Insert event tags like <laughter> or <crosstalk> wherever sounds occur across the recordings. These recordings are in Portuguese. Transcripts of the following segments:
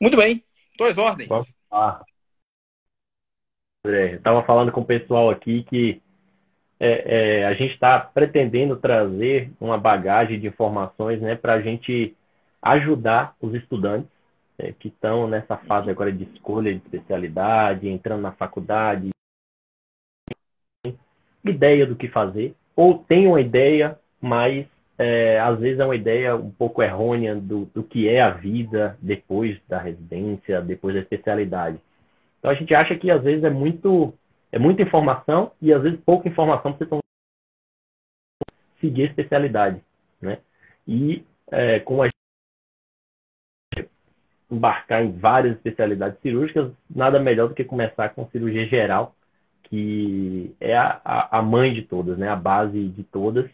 Muito bem, duas ordens. Ah. Estava falando com o pessoal aqui que é, é, a gente está pretendendo trazer uma bagagem de informações né, para a gente ajudar os estudantes é, que estão nessa fase agora de escolha de especialidade, entrando na faculdade, ideia do que fazer, ou tem uma ideia, mas é, às vezes é uma ideia um pouco errônea do, do que é a vida depois da residência, depois da especialidade. Então a gente acha que às vezes é muito é muita informação e às vezes pouca informação para você seguir a especialidade, né? E é, como a embarcar em várias especialidades cirúrgicas, nada melhor do que começar com cirurgia geral, que é a, a mãe de todas, né? A base de todas.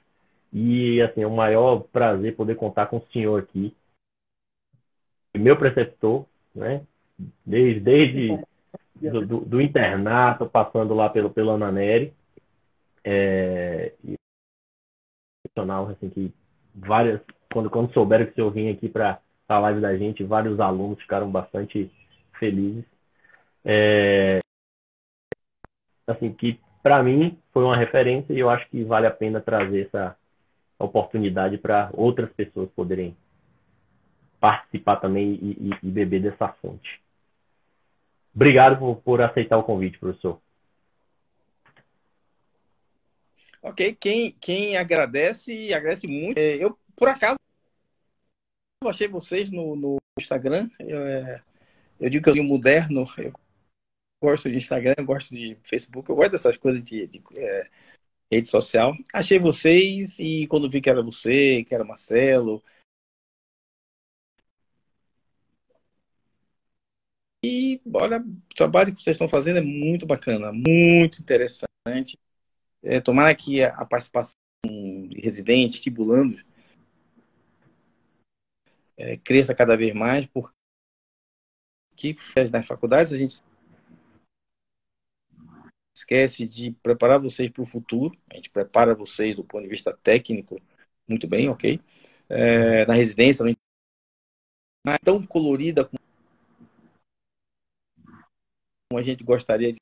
E assim, é um maior prazer poder contar com o senhor aqui, meu preceptor, né? Desde, desde do, do, do, internato, passando lá pelo, pelo Ananeri. É, e, assim, que várias, quando, quando souberam que o senhor vinha aqui para a live da gente, vários alunos ficaram bastante felizes. É, assim, que para mim foi uma referência e eu acho que vale a pena trazer essa oportunidade para outras pessoas poderem participar também e, e, e beber dessa fonte. Obrigado por, por aceitar o convite, professor. Ok, quem, quem agradece, agradece muito. É, eu, por acaso, achei vocês no, no Instagram. Eu, é, eu digo que eu sou moderno, eu gosto de Instagram, eu gosto de Facebook, eu gosto dessas coisas de, de é, rede social. Achei vocês e quando vi que era você, que era Marcelo, E olha, o trabalho que vocês estão fazendo é muito bacana, muito interessante. É, tomara que a participação de residentes, estimulando, é, cresça cada vez mais, porque nas faculdades a gente esquece de preparar vocês para o futuro. A gente prepara vocês do ponto de vista técnico muito bem, ok? É, na residência não é tão colorida como a gente gostaria de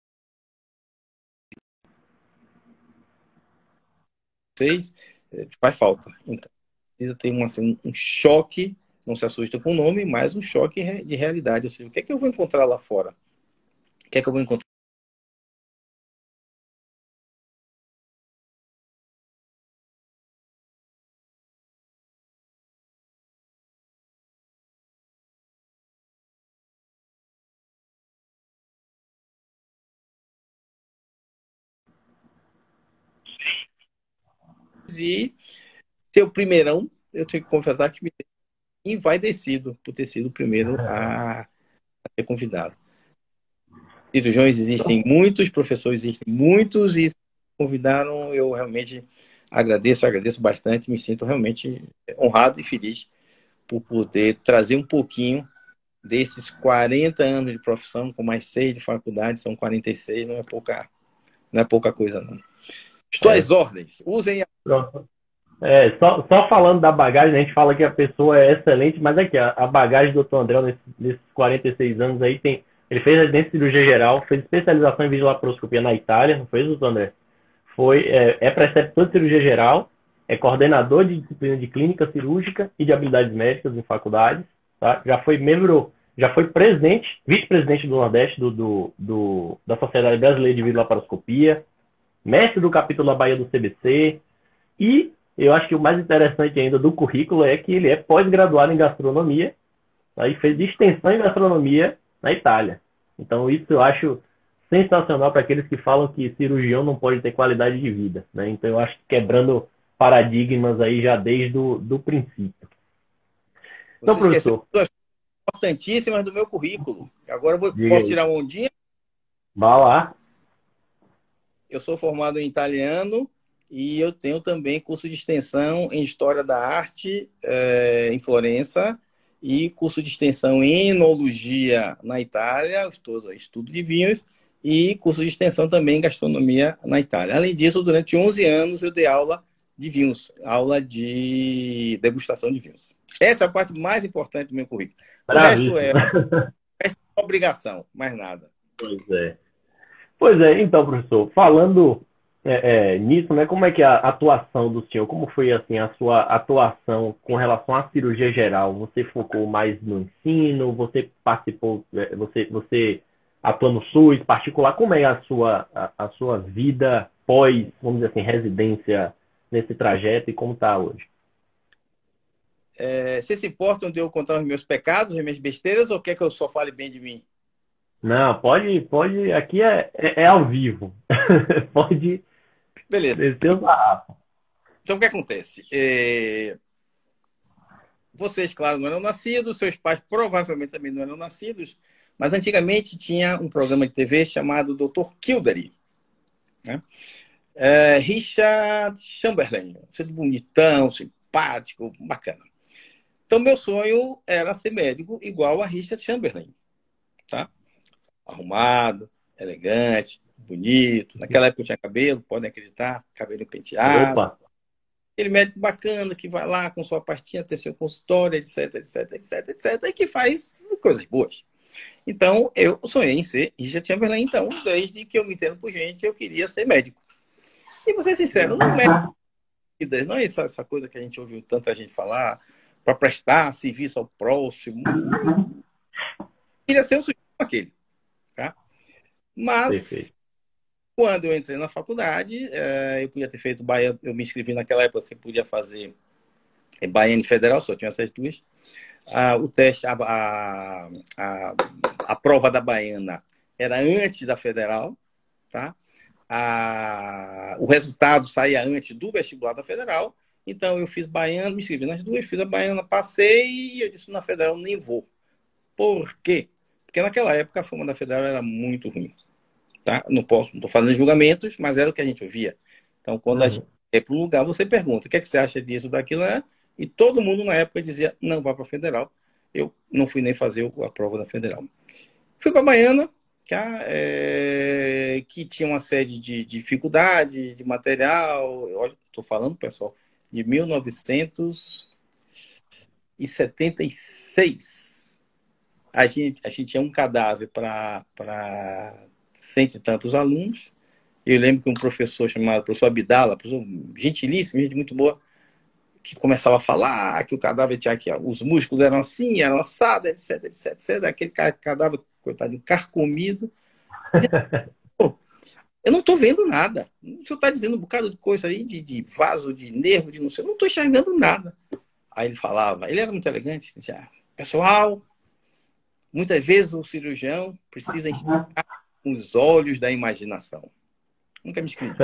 vocês, é, faz falta. Então, precisa ter um, assim, um choque, não se assusta com o nome, mas um choque de realidade. Ou seja, o que é que eu vou encontrar lá fora? O que é que eu vou encontrar? E seu primeirão, eu tenho que confessar que me envaidecido por ter sido o primeiro a, a ser convidado. Cirurgiões existem muitos, professores existem muitos, e convidaram, eu realmente agradeço, agradeço bastante, me sinto realmente honrado e feliz por poder trazer um pouquinho desses 40 anos de profissão, com mais seis de faculdade, são 46, não é pouca, não é pouca coisa, não. Estou é. às ordens. Usem a. Pronto. É, só, só falando da bagagem, a gente fala que a pessoa é excelente, mas aqui, a, a bagagem do Dr. André, nesses, nesses 46 anos aí, tem. Ele fez residência em cirurgia geral, fez especialização em videolaparoscopia na Itália, não fez, doutor André? Foi, é, é preceptor de cirurgia geral, é coordenador de disciplina de clínica cirúrgica e de habilidades médicas em faculdades, tá? Já foi membro, já foi presidente, vice-presidente do Nordeste do, do, do, da Sociedade Brasileira de Videolaparoscopia, mestre do capítulo da Bahia do CBC. E eu acho que o mais interessante ainda do currículo é que ele é pós-graduado em gastronomia tá? e fez extensão em gastronomia na Itália. Então, isso eu acho sensacional para aqueles que falam que cirurgião não pode ter qualidade de vida. Né? Então, eu acho que quebrando paradigmas aí já desde o do princípio. Então, Você professor. Duas importantíssimas do meu currículo. Agora eu vou, posso tirar uma ondinha? Vá lá. Eu sou formado em italiano e eu tenho também curso de extensão em História da Arte é, em Florença e curso de extensão em Enologia na Itália, estudo, estudo de vinhos, e curso de extensão também em Gastronomia na Itália. Além disso, durante 11 anos eu dei aula de vinhos, aula de degustação de vinhos. Essa é a parte mais importante do meu currículo. O resto é, <laughs> é obrigação, mais nada. Pois é. Pois é, então, professor, falando é, é, nisso, né, como é que é a atuação do senhor, como foi assim a sua atuação com relação à cirurgia geral? Você focou mais no ensino? Você participou, é, você, você no SUS particular? Como é a sua, a, a sua vida pós, vamos dizer assim, residência nesse trajeto e como está hoje? É, você se importa de eu contar os meus pecados, as minhas besteiras, ou quer que eu só fale bem de mim? Não, pode, pode. Aqui é, é, é ao vivo. <laughs> pode. Beleza. Então, o que acontece? É... Vocês, claro, não eram nascidos, seus pais provavelmente também não eram nascidos, mas antigamente tinha um programa de TV chamado Dr. Kildare. Né? É, Richard Chamberlain, sendo bonitão, simpático, bacana. Então, meu sonho era ser médico igual a Richard Chamberlain, tá? Arrumado, elegante, bonito. Naquela época eu tinha cabelo, podem acreditar, cabelo penteado. Opa. Aquele médico bacana que vai lá com sua pastinha, ter seu consultório, etc, etc, etc, etc, e que faz coisas boas. Então, eu sonhei em ser Richard Chamberlain, então, desde que eu me entendo por gente, eu queria ser médico. E vou ser sincero, não é, não é essa, essa coisa que a gente ouviu tanta gente falar, para prestar serviço ao próximo. Queria ser um sujeito aquele. Mas, Perfeito. quando eu entrei na faculdade, é, eu podia ter feito Bahia, eu me inscrevi naquela época, você podia fazer Baiana e Federal, só tinha essas duas. O teste, a, a, a, a, prova da Baiana era antes da Federal, tá? A, o resultado saía antes do vestibular da Federal então eu fiz baiana, me inscrevi nas duas, fiz a baiana, passei e eu disse na federal nem vou. Por quê? Porque naquela época a fama da federal era muito ruim. Tá? Não posso, não estou fazendo julgamentos, mas era o que a gente ouvia. Então quando uhum. a gente é para um lugar, você pergunta, o que, é que você acha disso, daquilo, né? E todo mundo na época dizia, não, vá para a federal. Eu não fui nem fazer a prova da federal. Fui para a baiana, que, é, que tinha uma série de dificuldades de material. Estou falando, pessoal, de 1976. A gente, a gente tinha um cadáver para cento e tantos alunos. Eu lembro que um professor chamado professor Abdala, professor gentilíssimo, gente muito boa, que começava a falar que o cadáver tinha aqui, os músculos eram assim, eram assados, etc, etc, etc. Aquele cadáver, coitado, carcomido. <laughs> Eu não estou vendo nada. O senhor está dizendo um bocado de coisa aí, de, de vaso, de nervo, de não sei. Eu não estou enxergando nada. Aí ele falava, ele era muito elegante, dizia, ah, pessoal, muitas vezes o cirurgião precisa enxergar com os olhos da imaginação. Nunca me escrevi.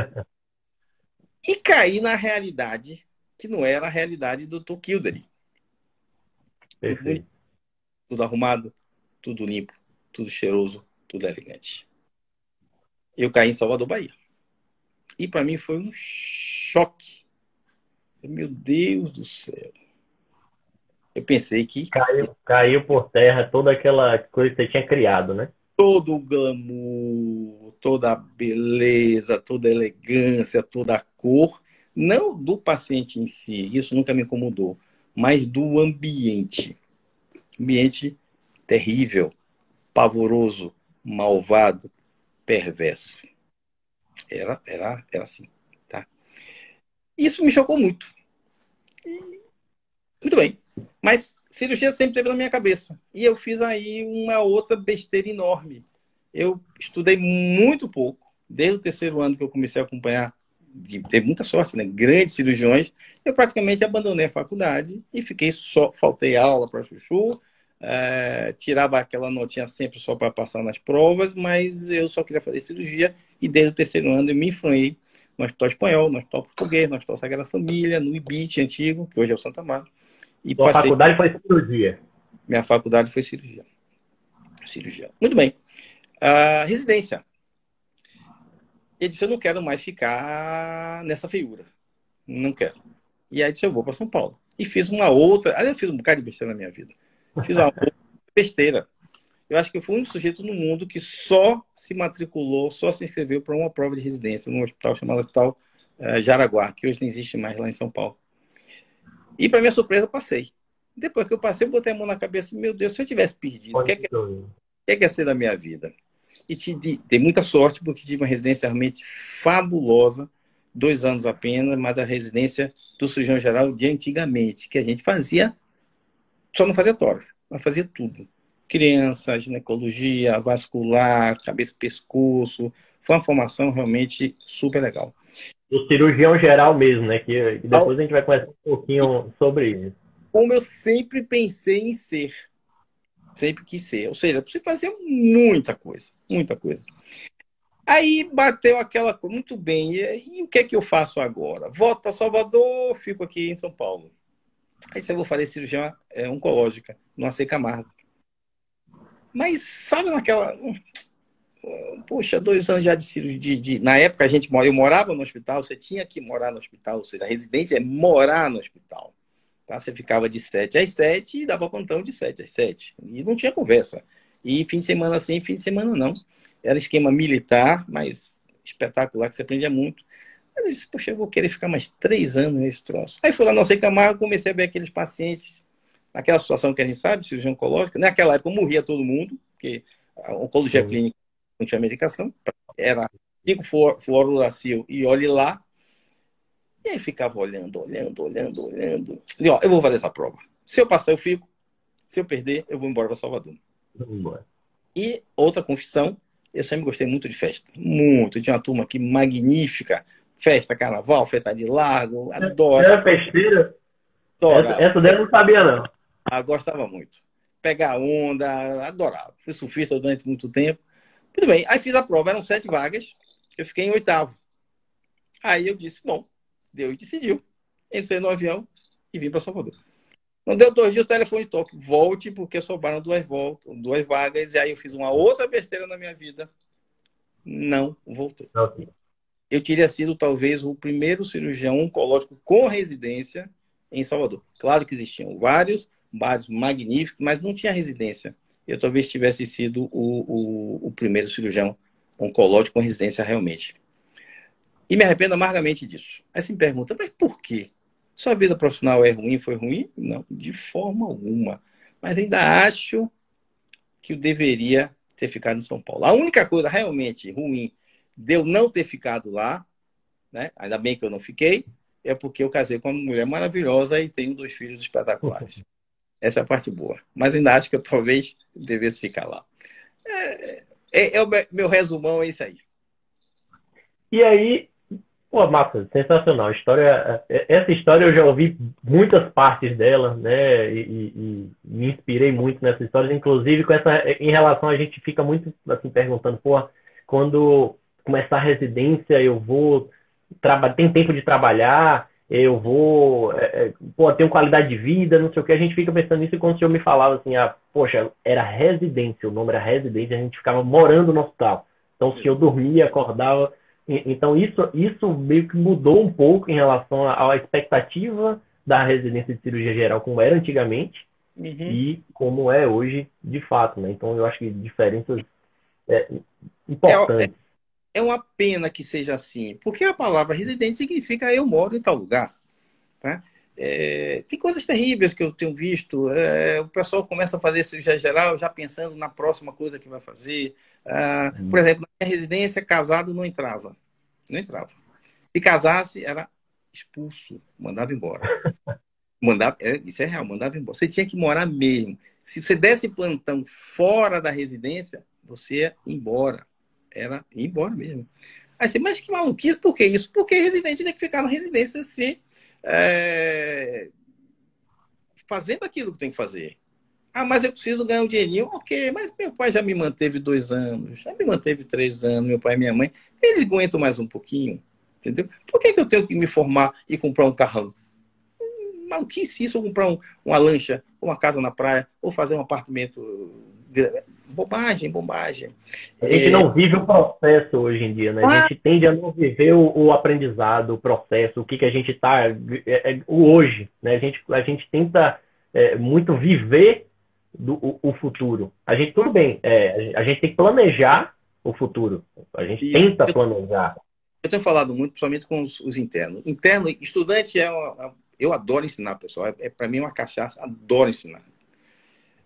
E caí na realidade que não era a realidade do Dr. Kildare. Tudo arrumado, tudo limpo, tudo cheiroso, tudo elegante eu caí em Salvador, Bahia. E para mim foi um choque. Meu Deus do céu. Eu pensei que. Caiu, caiu por terra toda aquela coisa que você tinha criado, né? Todo o glamour, toda a beleza, toda a elegância, toda a cor. Não do paciente em si, isso nunca me incomodou, mas do ambiente. Ambiente terrível, pavoroso, malvado, perverso. Era, era, era assim, tá? Isso me chocou muito. E, muito bem. Mas cirurgia sempre teve na minha cabeça. E eu fiz aí uma outra besteira enorme. Eu estudei muito pouco, desde o terceiro ano que eu comecei a acompanhar, de ter muita sorte, né? Grandes cirurgiões. Eu praticamente abandonei a faculdade e fiquei só, faltei aula para chuchu, é, tirava aquela notinha sempre só para passar nas provas, mas eu só queria fazer cirurgia e desde o terceiro ano eu me influei no Hospital Espanhol, no Hospital Português, no Hospital Sagrada Família, no IBIT antigo, que hoje é o Santa Marta. E Sua passei... faculdade foi cirurgia? Minha faculdade foi cirurgia. Cirurgia. Muito bem. Uh, residência. Ele disse, eu não quero mais ficar nessa feiura. Não quero. E aí disse, eu vou para São Paulo. E fiz uma outra... Aliás, eu fiz um bocado de besteira na minha vida. Fiz uma <laughs> besteira. Eu acho que eu fui um sujeito no mundo que só se matriculou, só se inscreveu para uma prova de residência num hospital chamado Hospital uh, Jaraguá, que hoje não existe mais lá em São Paulo. E, para minha surpresa, passei. Depois que eu passei, eu botei a mão na cabeça, meu Deus, se eu tivesse perdido, o que, é que, que é que ia ser da minha vida? E tive, dei muita sorte, porque tive uma residência realmente fabulosa, dois anos apenas, mas a residência do cirurgião geral de antigamente, que a gente fazia, só não fazia tórax, mas fazia tudo. Criança, ginecologia, vascular, cabeça pescoço. Foi uma formação realmente super legal. O cirurgião geral mesmo, né? Que, que depois a gente vai conversar um pouquinho sobre isso. Como eu sempre pensei em ser. Sempre quis ser. Ou seja, você fazia muita coisa. Muita coisa. Aí bateu aquela coisa, muito bem, e, e, o que é que eu faço agora? Volto para Salvador, fico aqui em São Paulo. Aí eu vou fazer cirurgia é, oncológica, no AC Camargo. Mas sabe naquela. Poxa, dois anos já de cirurgia. Na época a gente eu morava no hospital, você tinha que morar no hospital, ou seja, a residência é morar no hospital. Tá? Você ficava de 7 às 7 e dava plantão de 7 às 7. E não tinha conversa. E fim de semana sim, fim de semana não. Era esquema militar, mas espetacular, que você aprendia muito. Mas eu disse, poxa, eu vou querer ficar mais três anos nesse troço. Aí fui lá no Sei Camargo, comecei a ver aqueles pacientes, naquela situação que a gente sabe, cirurgia oncológica. Naquela época morria todo mundo, porque a oncologia clínica não tinha medicação. Era 5 fluoruracil e olhe lá. E aí ficava olhando, olhando, olhando, olhando. E ó, eu vou fazer essa prova. Se eu passar, eu fico. Se eu perder, eu vou embora para Salvador. E outra confissão, eu sempre gostei muito de festa. Muito. Tinha uma turma aqui magnífica. Festa, carnaval, festa de largo. Adoro. Era festeira? Essa, essa daí eu não sabia, não. Ah, gostava muito. Pegar onda, adorava. Fui surfista durante muito tempo. Tudo bem. Aí fiz a prova, eram sete vagas. Eu fiquei em oitavo. Aí eu disse, bom, Deu e decidiu. Entrei no avião e vim para Salvador. Não deu dois dias, o telefone toque. Volte, porque sobraram duas, voltas, duas vagas. E aí eu fiz uma outra besteira na minha vida. Não voltei. Okay. Eu teria sido, talvez, o primeiro cirurgião oncológico com residência em Salvador. Claro que existiam vários, vários magníficos, mas não tinha residência. Eu talvez tivesse sido o, o, o primeiro cirurgião oncológico com residência realmente. E me arrependo amargamente disso. Aí você me pergunta, mas por quê? Sua vida profissional é ruim, foi ruim? Não, de forma alguma. Mas ainda acho que eu deveria ter ficado em São Paulo. A única coisa realmente ruim de eu não ter ficado lá, né? ainda bem que eu não fiquei, é porque eu casei com uma mulher maravilhosa e tenho dois filhos espetaculares. <laughs> Essa é a parte boa. Mas ainda acho que eu talvez devesse ficar lá. É, é, é o meu resumão, é isso aí. E aí, Pô, massa, sensacional. História, é, essa história eu já ouvi muitas partes dela, né? E, e, e, me inspirei muito nessa história, inclusive com essa, em relação a gente fica muito assim perguntando, pô, quando começar a residência eu vou tem tempo de trabalhar, eu vou, é, é, pô, tenho qualidade de vida, não sei o que, a gente fica pensando nisso e quando o senhor me falava assim, ah, poxa, era residência, o nome era residência, a gente ficava morando no hospital. Então o senhor dormia, acordava então, isso, isso meio que mudou um pouco em relação à expectativa da residência de cirurgia geral, como era antigamente, uhum. e como é hoje, de fato. Né? Então, eu acho que diferenças é, importantes. É, é, uma pena que seja assim, porque a palavra residente significa eu moro em tal lugar. Tá? É, tem coisas terríveis que eu tenho visto. É, o pessoal começa a fazer cirurgia geral já pensando na próxima coisa que vai fazer. Ah, uhum. Por exemplo, na minha residência, casado não entrava. Não entrava. Se casasse, era expulso, mandava embora. <laughs> Mandava, é, isso é real, mandava embora. Você tinha que morar mesmo. Se você desse plantão fora da residência, você ia embora. Era ir embora mesmo. Aí você, mas que maluquice, por que isso? Porque residente tem que ficar na residência se é, fazendo aquilo que tem que fazer. Ah, mas eu preciso ganhar um dinheirinho. Ok, mas meu pai já me manteve dois anos, já me manteve três anos, meu pai e minha mãe. Eles aguentam mais um pouquinho, entendeu? Por que, que eu tenho que me formar e comprar um carrão? Hum, maluquice isso, ou comprar um, uma lancha, uma casa na praia, ou fazer um apartamento. Bobagem, bobagem. A gente é... não vive o processo hoje em dia, né? A gente tende a não viver o, o aprendizado, o processo, o que, que a gente está. É, é, o hoje, né? A gente, a gente tenta é, muito viver do, o, o, futuro. A gente, tudo bem, é, a gente tem que planejar o futuro. A gente e tenta eu, planejar. Eu tenho falado muito, principalmente com os, os, internos. Interno, estudante é, uma, Eu adoro ensinar, pessoal. É, é para mim uma cachaça, adoro ensinar.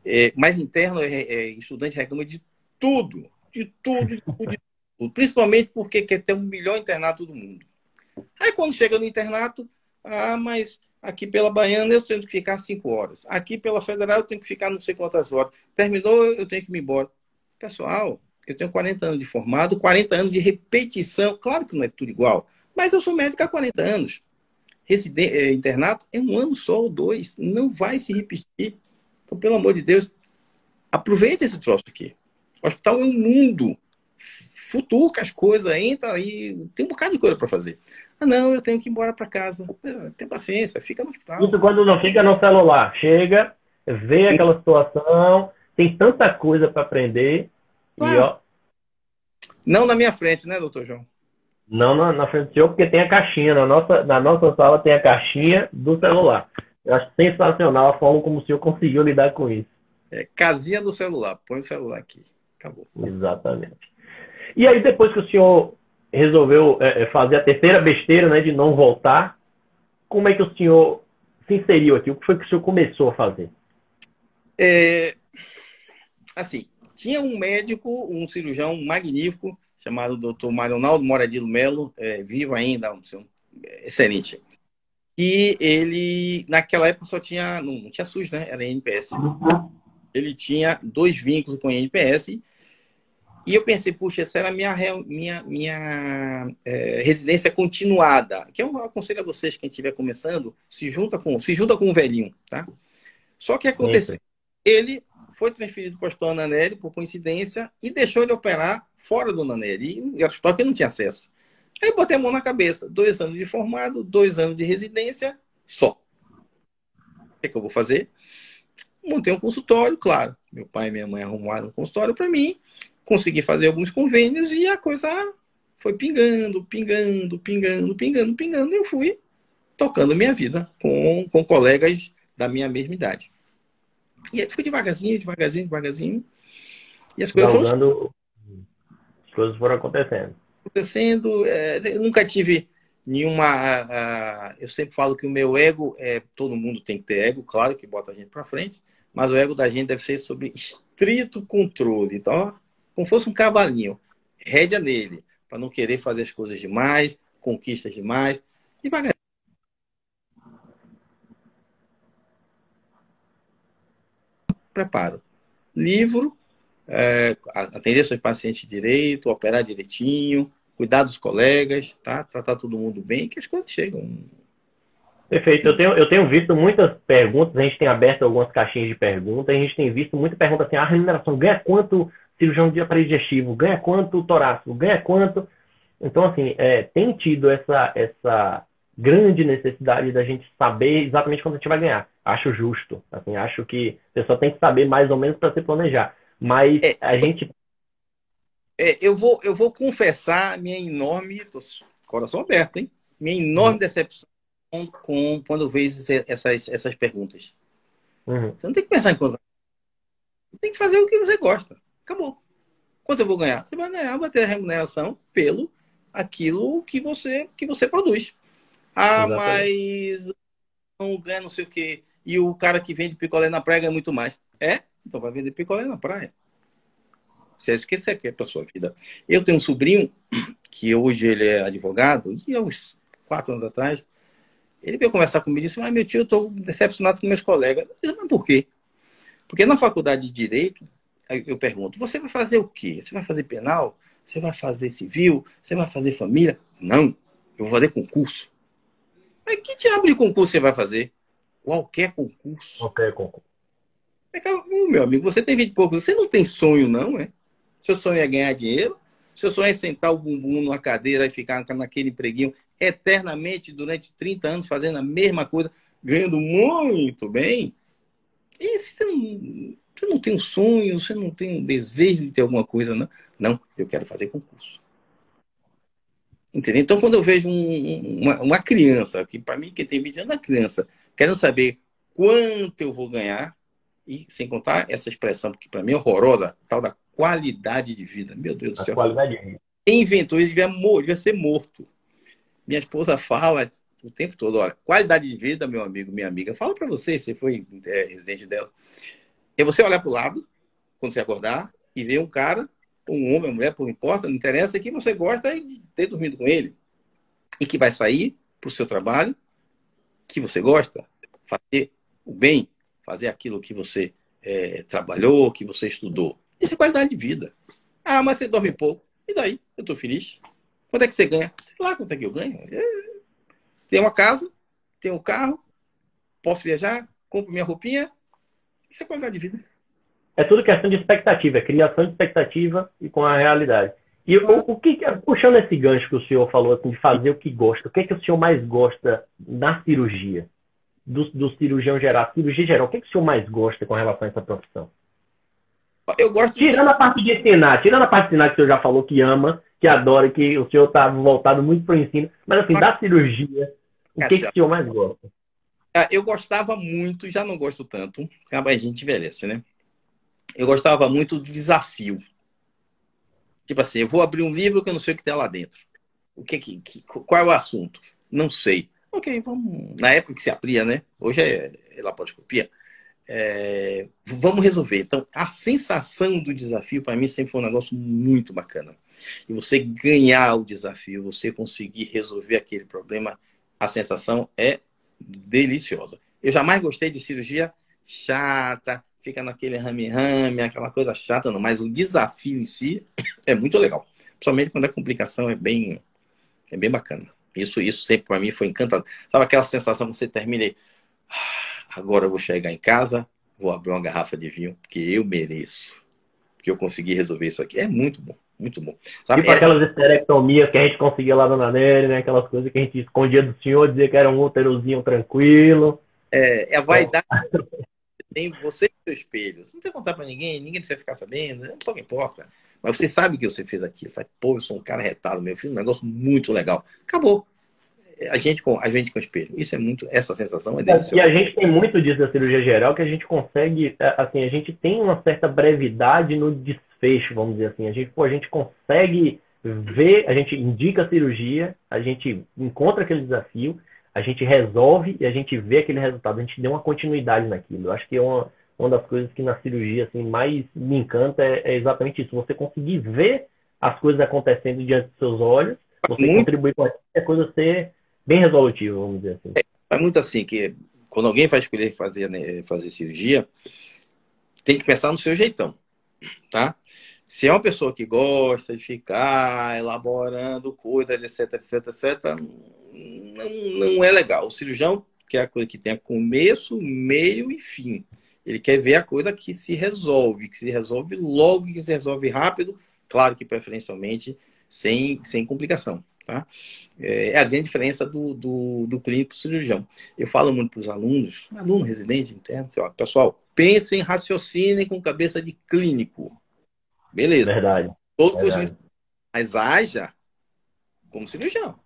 É, mas interno, é, é, estudante reclama de tudo, de tudo, de tudo, de tudo. Principalmente porque quer ter um melhor internato do mundo. Aí quando chega no internato, ah, mas aqui pela Baiana eu tenho que ficar cinco horas. Aqui pela Federal eu tenho que ficar não sei quantas horas. Terminou, eu tenho que ir embora. Pessoal, eu tenho 40 anos de formado, 40 anos de repetição. Claro que não é tudo igual, mas eu sou médico há 40 anos. Residen é, internato é um ano só ou dois. Não vai se repetir. Então, pelo amor de Deus, aproveite esse troço aqui. O hospital é um mundo. Futuca as coisas, entra aí, tem um bocado de coisa para fazer. Ah, não, eu tenho que ir embora para casa. É, tem paciência, fica no hospital. Isso quando não fica no celular. Chega, vê aquela situação, tem tanta coisa para aprender. Ah. E, ó... Não na minha frente, né, doutor João? Não na, na frente do senhor, porque tem a caixinha. Na nossa, na nossa sala tem a caixinha do celular. Eu acho sensacional a forma como o senhor conseguiu lidar com isso. É, casinha do celular. Põe o celular aqui. Acabou. Exatamente. E aí, depois que o senhor resolveu é, é, fazer a terceira besteira, né, de não voltar, como é que o senhor se inseriu aqui? O que foi que o senhor começou a fazer? É, assim, tinha um médico, um cirurgião magnífico, chamado Dr. Marinaldo Moradilo Melo, é, vivo ainda, um, excelente. E ele, naquela época, só tinha, não, não tinha SUS, né? Era NPS. Ele tinha dois vínculos com a NPS. E eu pensei, puxa, essa era a minha, minha, minha é, residência continuada. Que eu aconselho a vocês, quem estiver começando, se junta com, se junta com um velhinho, tá? Só que aconteceu. Ele foi transferido para o Hospital Nanelli, por coincidência, e deixou ele operar fora do Nanelli. E o hospital que não tinha acesso. Aí botei a mão na cabeça. Dois anos de formado, dois anos de residência, só. O que, é que eu vou fazer? Montei um consultório, claro. Meu pai e minha mãe arrumaram um consultório para mim. Consegui fazer alguns convênios e a coisa foi pingando, pingando, pingando, pingando, pingando. E eu fui tocando minha vida com, com colegas da minha mesma idade. E aí fui devagarzinho, devagarzinho, devagarzinho. E as coisas foram... As coisas foram acontecendo. Acontecendo. É, eu nunca tive nenhuma. Eu sempre falo que o meu ego é. Todo mundo tem que ter ego, claro, que bota a gente para frente, mas o ego da gente deve ser sobre estrito controle. Então, como fosse um cavalinho, rédea nele, para não querer fazer as coisas demais, conquistas demais, devagar. Preparo. Livro, é, atender seus pacientes direito, operar direitinho, cuidar dos colegas, tá? Tratar todo mundo bem, que as coisas chegam. Perfeito. Eu tenho, eu tenho visto muitas perguntas, a gente tem aberto algumas caixinhas de perguntas, a gente tem visto muita pergunta assim, a remuneração ganha quanto cirurgião de aparelho digestivo, ganha quanto torácico, ganha quanto... Então, assim, é, tem tido essa, essa grande necessidade da gente saber exatamente quanto a gente vai ganhar. Acho justo. Assim, acho que a pessoa tem que saber mais ou menos para se planejar. Mas é, a gente. É, eu, vou, eu vou confessar minha enorme. Tô, coração aberto, hein? Minha enorme uhum. decepção com, com, quando eu vejo essas, essas perguntas. Uhum. Você não tem que pensar em coisa. Tem que fazer o que você gosta. Acabou. Quanto eu vou ganhar? Você vai ganhar, vai ter a remuneração pelo aquilo que você, que você produz. Ah, Exatamente. mas não ganha não sei o quê. E o cara que vende picolé na praia ganha muito mais. É? Então vai vender picolé na praia. Se é isso que você quer para sua vida. Eu tenho um sobrinho que hoje ele é advogado e há uns quatro anos atrás ele veio conversar comigo e disse: Mas meu tio, eu estou decepcionado com meus colegas. Eu disse, Mas por quê? Porque na faculdade de Direito, eu pergunto: Você vai fazer o quê? Você vai fazer penal? Você vai fazer civil? Você vai fazer família? Não, eu vou fazer concurso. Mas que diabo de concurso você vai fazer? Qualquer concurso. Qualquer concurso. Meu amigo, você tem 20 e poucos, você não tem sonho, não, é? Seu sonho é ganhar dinheiro? Seu sonho é sentar o bumbum numa cadeira e ficar naquele empreguinho eternamente durante 30 anos fazendo a mesma coisa, ganhando muito bem? E você não, você não tem um sonho, você não tem um desejo de ter alguma coisa, não? Não, eu quero fazer concurso. Entendeu? Então, quando eu vejo um, uma, uma, criança, que para mim, quem tem 20 anos é criança, querendo saber quanto eu vou ganhar, e sem contar essa expressão, que para mim é horrorosa, tal da qualidade de vida. Meu Deus do céu. Qualidade de vida. Quem inventou isso devia, devia ser morto. Minha esposa fala, o tempo todo. Olha, qualidade de vida, meu amigo, minha amiga, fala para você, você foi é, residente dela. É você olhar para o lado, quando você acordar, e ver um cara, um homem, uma mulher, por importa, não interessa, que você gosta de ter dormido com ele. E que vai sair para o seu trabalho, que você gosta, fazer o bem, fazer aquilo que você é, trabalhou, que você estudou. Isso é qualidade de vida. Ah, mas você dorme pouco. E daí? Eu estou feliz. Quanto é que você ganha? Sei lá quanto é que eu ganho. É... Tenho uma casa, tenho um carro, posso viajar, compro minha roupinha. Isso é qualidade de vida. É tudo questão de expectativa, é criação de expectativa e com a realidade. E o, o que, puxando esse gancho que o senhor falou, assim, de fazer o que gosta, o que, é que o senhor mais gosta na cirurgia? Do, do cirurgião geral, cirurgia geral, o que, é que o senhor mais gosta com relação a essa profissão? Eu gosto Tirando a parte de ensinar, tirando a parte de ensinar que o senhor já falou que ama, que adora, que o senhor está voltado muito para o ensino, mas assim, da cirurgia, o que, que o senhor mais gosta? Ah, eu gostava muito, já não gosto tanto, a gente envelhece, né? Eu gostava muito do desafio. Tipo assim, eu vou abrir um livro que eu não sei o que tem lá dentro. O que, que, qual é o assunto? Não sei. Ok, vamos. Na época que se abria, né? Hoje é, é laparoscopia. É, vamos resolver. Então, a sensação do desafio, para mim, sempre foi um negócio muito bacana. E você ganhar o desafio, você conseguir resolver aquele problema, a sensação é deliciosa. Eu jamais gostei de cirurgia chata, fica naquele rame-rame, aquela coisa chata, não. Mas o desafio em si é muito legal. Principalmente quando a complicação é bem, é bem bacana. Isso, isso sempre para mim foi encantador. Sabe aquela sensação que você termina e agora eu vou chegar em casa, vou abrir uma garrafa de vinho, porque eu mereço. Porque eu consegui resolver isso aqui. É muito bom, muito bom. Sabe, tipo é... aquelas esterectomias que a gente conseguia lá na Nery, né? Aquelas coisas que a gente escondia do senhor, dizia que era um úterozinho tranquilo. É, é a vaidade. Tem você e seu espelho. Você não tem que contar pra ninguém, ninguém precisa ficar sabendo, não pouco importa. Mas você sabe que você fez aqui. Você fala, pô, eu sou um cara retado, meu filho, um negócio muito legal. Acabou a gente com a gente com espelho. Isso é muito essa sensação é deliciosa. E a gente tem muito disso da cirurgia geral que a gente consegue é, assim a gente tem uma certa brevidade no desfecho, vamos dizer assim. A gente pô, a gente consegue ver, a gente indica a cirurgia, a gente encontra aquele desafio, a gente resolve e a gente vê aquele resultado. A gente deu uma continuidade naquilo. Eu acho que é uma uma das coisas que na cirurgia assim mais me encanta é, é exatamente isso. Você conseguir ver as coisas acontecendo diante dos seus olhos, você muito... contribuir com a coisa ser bem resolutivo, vamos dizer assim. É, é muito assim, que quando alguém vai escolher fazer, né, fazer cirurgia, tem que pensar no seu jeitão, tá? Se é uma pessoa que gosta de ficar elaborando coisas, etc, etc, etc, não, não é legal. O cirurgião quer a coisa que tenha começo, meio e fim. Ele quer ver a coisa que se resolve, que se resolve logo, que se resolve rápido, claro que preferencialmente sem, sem complicação. Tá? É, é a grande diferença do, do, do clínico cirurgião. Eu falo muito para os alunos, aluno residente interno, assim, ó, pessoal, pensem, raciocinem com cabeça de clínico. Beleza. Verdade. Todo Verdade. Mas haja como cirurgião.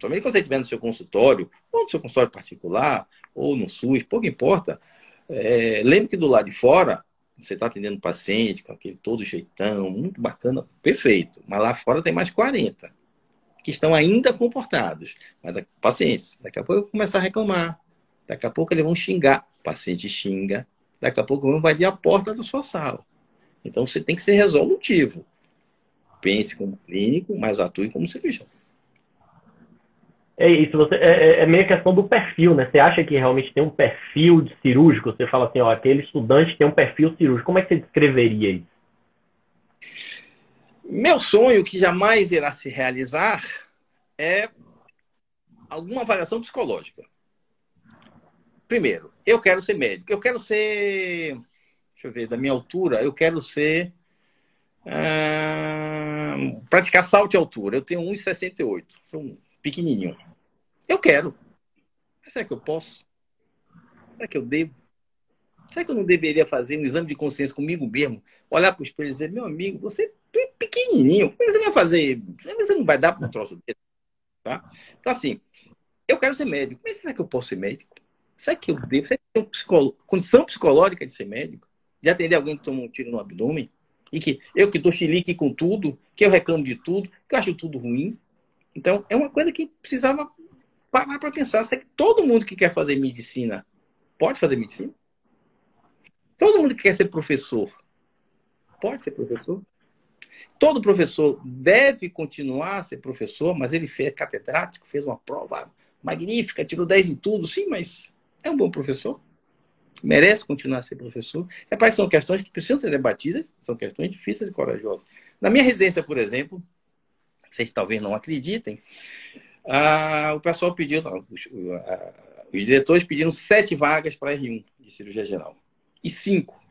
Somente quando você estiver no seu consultório, ou no seu consultório particular, ou no SUS, pouco importa. É, lembre que do lado de fora, você está atendendo paciente com aquele todo jeitão, muito bacana, perfeito. Mas lá fora tem mais 40 que estão ainda comportados. Mas da, pacientes, daqui a pouco vão começar a reclamar. Daqui a pouco eles vão xingar. O paciente xinga. Daqui a pouco vão invadir a porta da sua sala. Então você tem que ser resolutivo. Pense como clínico, mas atue como cirurgião. É isso, você, é, é, é meio questão do perfil, né? Você acha que realmente tem um perfil de cirúrgico? Você fala assim, ó, aquele estudante tem um perfil cirúrgico. Como é que você descreveria isso? Meu sonho, que jamais irá se realizar, é alguma avaliação psicológica. Primeiro, eu quero ser médico. Eu quero ser. Deixa eu ver, da minha altura, eu quero ser. Uh, praticar salto de altura. Eu tenho 1,68. Sou um pequenininho. Eu quero. Mas será que eu posso? Será que eu devo? Será que eu não deveria fazer um exame de consciência comigo mesmo? Olhar para o espelho e dizer, meu amigo, você pequenininho. Como é você vai fazer? Você não vai dar para um troço desse. Tá? Então, assim, eu quero ser médico. Mas será que eu posso ser médico? Será que eu devo? Será que eu tenho condição psicológica de ser médico? De atender alguém que toma um tiro no abdômen? E que eu que dou chilique com tudo, que eu reclamo de tudo, que eu acho tudo ruim. Então, é uma coisa que precisava parar para pensar, se todo mundo que quer fazer medicina pode fazer medicina? Todo mundo que quer ser professor pode ser professor? Todo professor deve continuar a ser professor, mas ele fez catedrático, fez uma prova magnífica, tirou 10 em tudo, sim, mas é um bom professor? Merece continuar a ser professor? É para que são questões que precisam ser debatidas, são questões difíceis e corajosas. Na minha residência, por exemplo, vocês talvez não acreditem, ah, o pessoal pediu, os, os diretores pediram sete vagas para R1 de cirurgia geral e cinco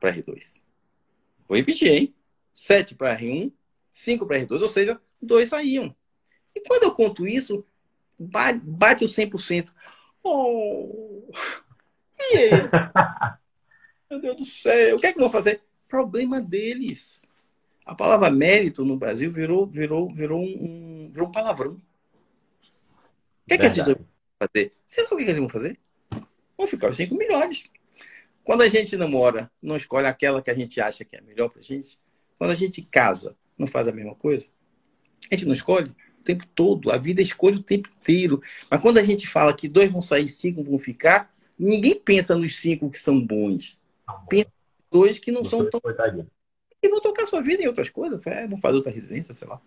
para R2. Vou repetir, hein? Sete para R1, cinco para R2, ou seja, dois saíam. E quando eu conto isso, bate o 100%. Oh! E aí? <laughs> Meu Deus do céu, o que é que eu vou fazer? Problema deles. A palavra mérito no Brasil virou, virou, virou, um, virou um palavrão. O que é que esses dois vão fazer? Sei lá o que, é que eles vão fazer. Vão ficar os cinco melhores. Quando a gente namora, não escolhe aquela que a gente acha que é melhor pra gente. Quando a gente casa, não faz a mesma coisa. A gente não escolhe o tempo todo. A vida escolhe o tempo inteiro. Mas quando a gente fala que dois vão sair, cinco vão ficar, ninguém pensa nos cinco que são bons. Pensa nos dois que não são tão. E vão tocar sua vida em outras coisas. É, vão fazer outra residência, sei lá.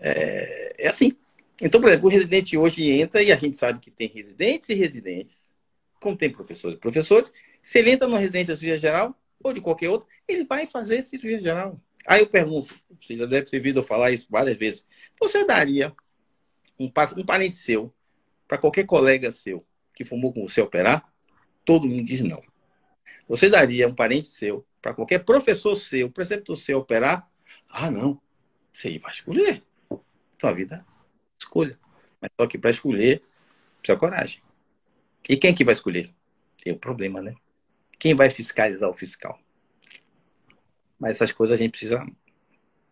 É, é assim. Então, por exemplo, o residente hoje entra e a gente sabe que tem residentes e residentes, como tem professores e professores. Se ele entra numa residência de cirurgia geral ou de qualquer outra, ele vai fazer cirurgia geral. Aí eu pergunto, você já deve ter ouvido eu falar isso várias vezes. Você daria um, um parente seu para qualquer colega seu que fumou com você operar? Todo mundo diz não. Você daria um parente seu para qualquer professor seu, preceptor seu operar? Ah, não. Você vai escolher. Tua vida, escolha. Mas só que para escolher, precisa coragem. E quem que vai escolher? Tem o um problema, né? Quem vai fiscalizar o fiscal? Mas essas coisas a gente precisa,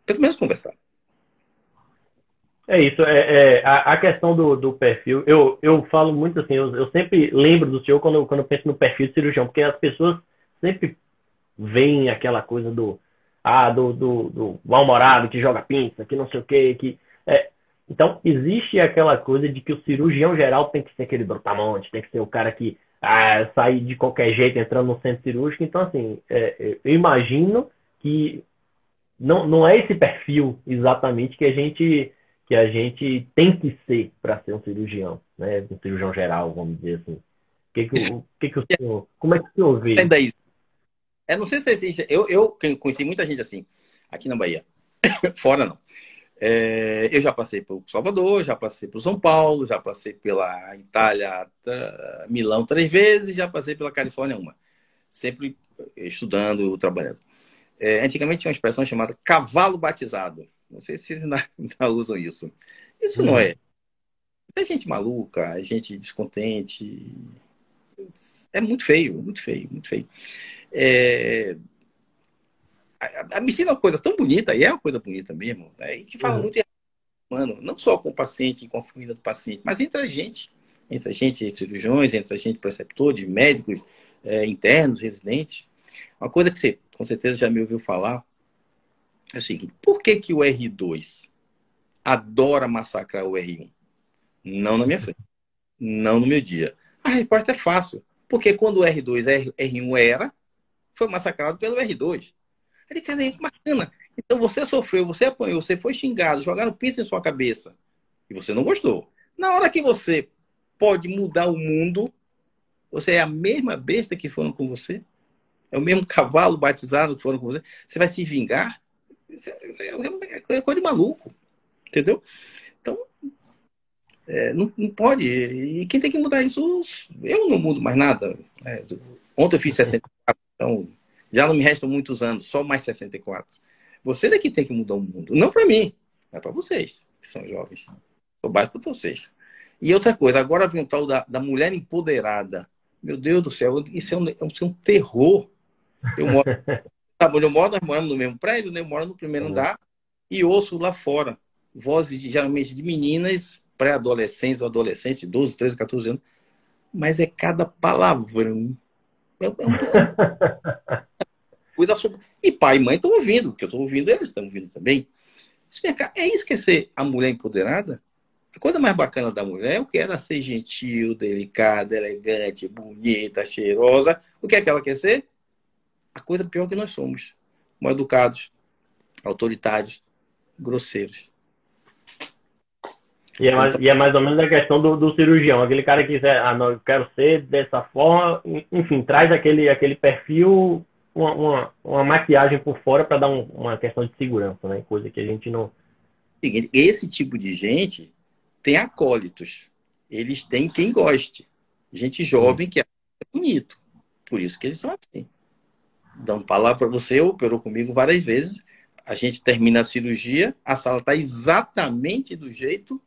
pelo menos, conversar. É isso, é, é a, a, questão do, do, perfil, eu, eu falo muito assim, eu, eu sempre lembro do senhor quando, quando eu penso no perfil de cirurgião, porque as pessoas sempre veem aquela coisa do, ah, do, do, do mal-humorado que joga pinça, que não sei o quê, que... É, então, existe aquela coisa de que o cirurgião geral tem que ser aquele brutamonte, tem que ser o cara que ah, sai de qualquer jeito entrando no centro cirúrgico. Então, assim, é, eu imagino que não, não é esse perfil exatamente que a gente que a gente tem que ser para ser um cirurgião, né? Um cirurgião geral, vamos dizer assim. Que que, o que, que o senhor, como é que o senhor vê? É, não sei se existe. Eu, eu conheci muita gente assim, aqui na Bahia. <coughs> Fora não. É, eu já passei por Salvador, já passei por São Paulo, já passei pela Itália, Milão três vezes, já passei pela Califórnia uma. Sempre estudando, trabalhando. É, antigamente tinha uma expressão chamada cavalo batizado. Não sei se vocês ainda, <laughs> ainda usam isso. Isso não é. É gente maluca, é gente descontente. É muito feio, muito feio, muito feio. É... A, a medicina é uma coisa tão bonita, e é uma coisa bonita mesmo, né? e que fala uhum. muito humano, não só com o paciente, com a família do paciente, mas entre a gente, entre a gente cirurgiões, entre a gente preceptores, médicos é, internos, residentes. Uma coisa que você com certeza já me ouviu falar é o seguinte: por que, que o R2 adora massacrar o R1? Não na minha frente, não no meu dia. A resposta é fácil. Porque quando o R2 R1 era, foi massacrado pelo R2. Ele dizer, bacana. Então você sofreu, você apanhou, você foi xingado, jogaram pizza em sua cabeça e você não gostou. Na hora que você pode mudar o mundo, você é a mesma besta que foram com você? É o mesmo cavalo batizado que foram com você? Você vai se vingar? é coisa de maluco, entendeu? Então, é, não, não, pode. E quem tem que mudar isso, eu não mudo mais nada. É, ontem eu fiz 64, então já não me restam muitos anos, só mais 64. Vocês é que tem que mudar o mundo, não para mim, é para vocês, que são jovens. Eu bato vocês. E outra coisa, agora vem o tal da, da mulher empoderada. Meu Deus do céu, isso é um, isso é um terror. Eu moro <laughs> Tá, eu moro, nós moramos no mesmo prédio, né? Eu moro no primeiro uhum. andar e ouço lá fora vozes de, geralmente de meninas pré-adolescentes ou adolescentes, 12, 13, 14 anos. Mas é cada palavrão. É, é uma coisa sobre... E pai e mãe estão ouvindo, porque eu estou ouvindo, eles estão ouvindo também. É isso quer ser a mulher empoderada? A coisa mais bacana da mulher é o que ela ser gentil, delicada, elegante, bonita, cheirosa. O que é que ela quer ser? A coisa pior que nós somos. Mal educados, autoritários, grosseiros. E é, mais, e é mais ou menos a questão do, do, cirurgião. Aquele cara que quiser, ah, não, eu quero ser dessa forma, enfim, traz aquele, aquele perfil, uma, uma, uma maquiagem por fora para dar um, uma questão de segurança, né? Coisa que a gente não. Esse tipo de gente tem acólitos. Eles têm quem goste. Gente jovem que é bonito. Por isso que eles são assim. Dão palavra para você, operou comigo várias vezes. A gente termina a cirurgia, a sala está exatamente do jeito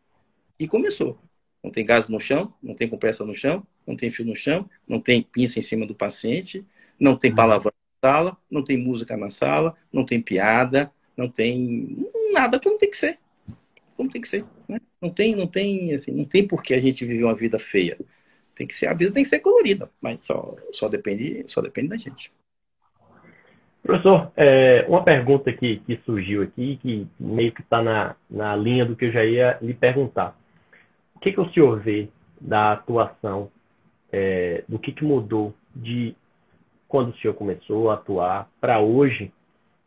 que começou. Não tem gás no chão, não tem compressa no chão, não tem fio no chão, não tem pinça em cima do paciente, não tem palavra na sala, não tem música na sala, não tem piada, não tem nada como tem que ser. Como tem que ser. Né? Não tem, não tem, assim, não tem por que a gente viver uma vida feia. Tem que ser, a vida tem que ser colorida, mas só, só, depende, só depende da gente. Professor, é, uma pergunta que, que surgiu aqui, que meio que está na, na linha do que eu já ia lhe perguntar. Que, que o senhor vê da atuação, é, do que, que mudou de quando o senhor começou a atuar para hoje?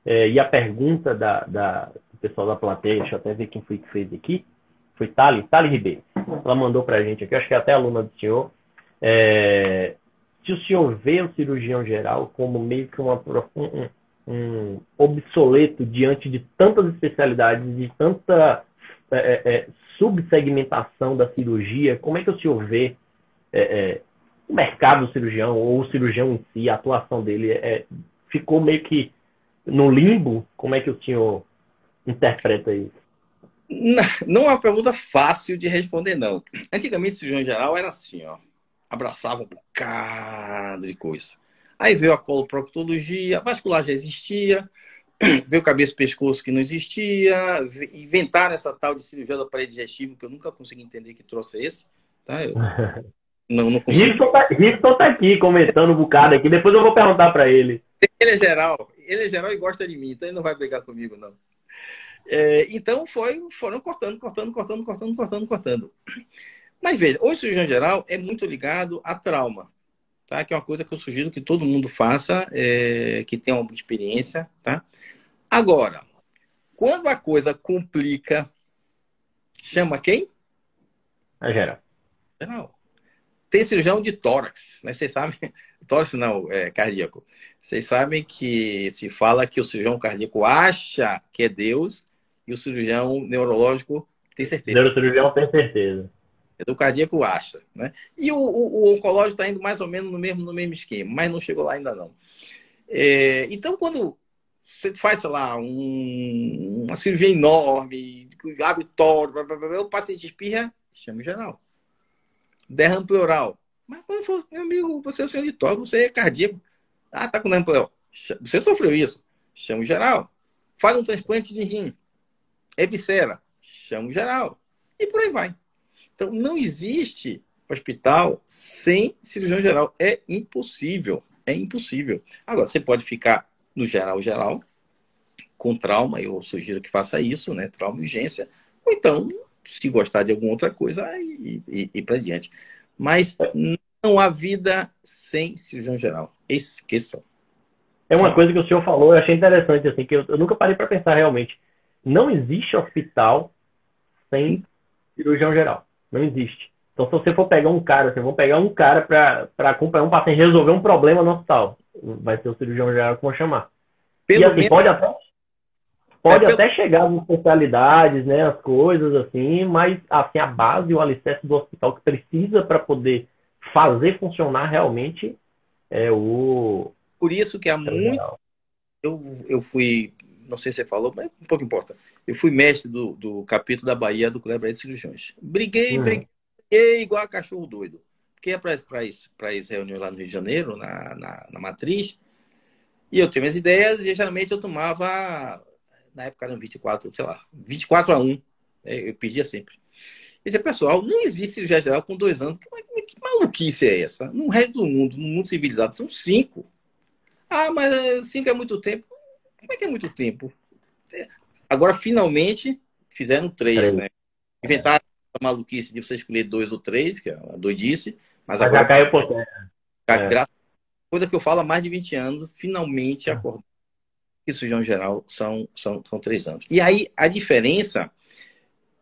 É, e a pergunta da, da, do pessoal da plateia, deixa eu até ver quem foi que fez aqui, foi Tali, Tali Ribeiro. Ela mandou para a gente aqui, acho que é até aluna do senhor. É, se o senhor vê o cirurgião geral como meio que uma, um, um obsoleto diante de tantas especialidades, de tanta é, é, é, subsegmentação da cirurgia, como é que o senhor vê é, é o mercado do cirurgião ou o cirurgião em si, a atuação dele é, ficou meio que no limbo? Como é que o senhor interpreta isso? Não é uma pergunta fácil de responder, não. Antigamente, o cirurgião geral era assim, ó abraçava um bocado de coisa. Aí veio a coloproctologia, a vascular já existia, <clears throat> veio cabeça e pescoço que não existia, inventaram essa tal de cirurgia do aparelho digestivo, que eu nunca consegui entender que trouxe esse. Tá? Eu <laughs> não, não consigo. Rickson tá, tá aqui comentando um bocado aqui, depois eu vou perguntar para ele. Ele é geral, ele é geral e gosta de mim, então ele não vai brigar comigo, não. É, então foi, foram cortando, cortando, cortando, cortando, cortando, cortando. Mas veja, o cirurgião geral é muito ligado a trauma, tá? Que é uma coisa que eu sugiro que todo mundo faça, é, que tenha uma experiência, tá? Agora, quando a coisa complica, chama quem? A geral. Geral. Tem cirurgião de tórax, né? Vocês sabem, <laughs> tórax não, é cardíaco. Vocês sabem que se fala que o cirurgião cardíaco acha que é Deus e o cirurgião neurológico tem certeza. O neurocirurgião tem certeza do cardíaco acha, né? E o, o, o oncológico está indo mais ou menos no mesmo, no mesmo esquema, mas não chegou lá ainda não. É, então, quando você faz, sei lá, um, uma cirurgia enorme, abre tórax, o paciente espirra, chama o geral. Derrame pleural. Mas quando for, meu amigo, você é o senhor de tórax, você é cardíaco. Ah, tá com derrame pleural. Você sofreu isso. Chama o geral. Faz um transplante de rim. É viscera. Chama o geral. E por aí vai. Então, não existe hospital sem cirurgião geral. É impossível. É impossível. Agora, você pode ficar no geral geral, com trauma, eu sugiro que faça isso, né? Trauma e urgência. Ou então, se gostar de alguma outra coisa, ir, ir, ir para diante. Mas não há vida sem cirurgião geral. Esqueçam. É uma coisa que o senhor falou, eu achei interessante, assim, que eu, eu nunca parei para pensar realmente. Não existe hospital sem cirurgião geral. Não existe. Então, se você for pegar um cara, você for pegar um cara para acompanhar um paciente resolver um problema no hospital, vai ser o cirurgião geral que vou chamar. Pelo e assim, menos... pode até, pode é, até pelo... chegar as especialidades, né, as coisas assim, mas assim, a base, o alicerce do hospital que precisa para poder fazer funcionar realmente é o. Por isso que há é muito. Eu, eu fui não sei se você falou, mas um pouco importa. Eu fui mestre do, do capítulo da Bahia do Clube de Cirurgiões. Briguei, uhum. briguei, igual a cachorro doido. Porque ia para as reuniões lá no Rio de Janeiro, na, na, na, matriz, e eu tinha minhas ideias, e geralmente eu tomava, na época eram 24, sei lá, 24 a 1. Né? Eu pedia sempre. E dizia, pessoal, não existe cirurgia geral com dois anos. Que, que maluquice é essa? No resto do mundo, no mundo civilizado, são cinco. Ah, mas eh, cinco é muito tempo. Como é que é muito tempo? Agora, finalmente, fizeram três, né? Inventaram maluquice de você escolher dois ou três, que é a doidice, mas, agora. já caiu por terra. É. Graças coisa que eu falo há mais de 20 anos, finalmente acordou que cirurgião geral são, são, são três anos. E aí, a diferença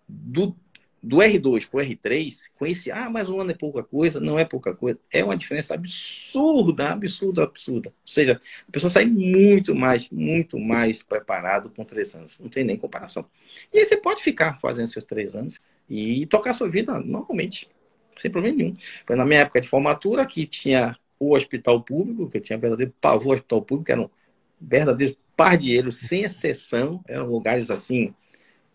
do, do R2 para o R3, com esse, ah, mas um ano é pouca coisa, não é pouca coisa, é uma diferença absurda, absurda, absurda. Ou seja, a pessoa sai muito mais, muito mais preparado com três anos. Não tem nem comparação. E aí você pode ficar fazendo seus três anos e tocar sua vida normalmente, sem problema nenhum. Na minha época de formatura, aqui tinha o hospital público, que eu tinha verdadeiro pavor hospital público, eram verdadeiros pardeiros, sem exceção, eram lugares assim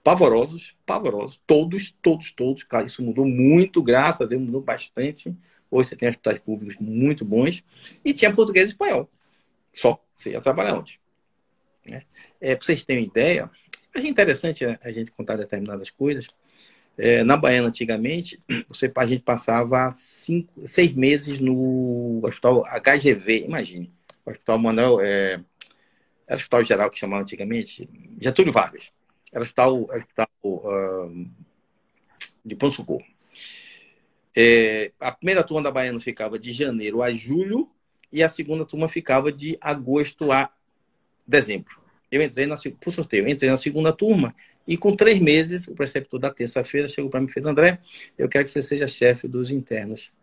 pavorosos, pavorosos, todos, todos, todos. Claro, isso mudou muito, graças a Deus, mudou bastante. Hoje você tem hospitais públicos muito bons e tinha português e espanhol. Só. Você ia trabalhar onde? Né? É, para vocês terem uma ideia, é interessante a gente contar determinadas coisas. É, na Baiana, antigamente, <clears throat> você, a gente passava cinco, seis meses no hospital HGV, imagine. Hospital Manuel, é, era hospital geral que chamava antigamente, Getúlio Vargas. Era hospital, hospital uh, de Pão Socorro. É, a primeira turma da Baiana ficava de janeiro a julho e a segunda turma ficava de agosto a dezembro. Eu entrei na, por sorteio, entrei na segunda turma e com três meses, o preceptor da terça-feira chegou para mim e fez: André, eu quero que você seja chefe dos internos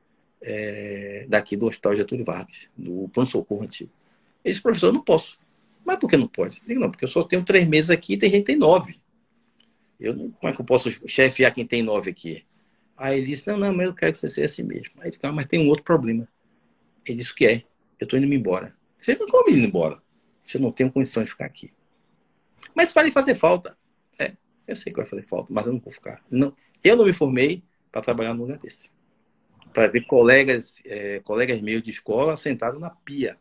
é, daqui do Hospital Getúlio Vargas, do pronto-socorro antigo. Ele disse: professor, eu não posso. Mas por que não pode? Eu digo: não, porque eu só tenho três meses aqui e tem gente que tem nove. Eu como é que eu posso chefiar quem tem nove aqui? Aí ele disse: não, não, mas eu quero que você seja assim mesmo. Aí eu disse: ah, mas tem um outro problema. Ele disse: o que é? Eu estou indo embora. Você não como indo embora. Você não tem condição de ficar aqui. Mas vai fazer falta. É, eu sei que vai fazer falta, mas eu não vou ficar. Não, eu não me formei para trabalhar num lugar desse. Para ver colegas, é, colegas meus de escola sentados na pia.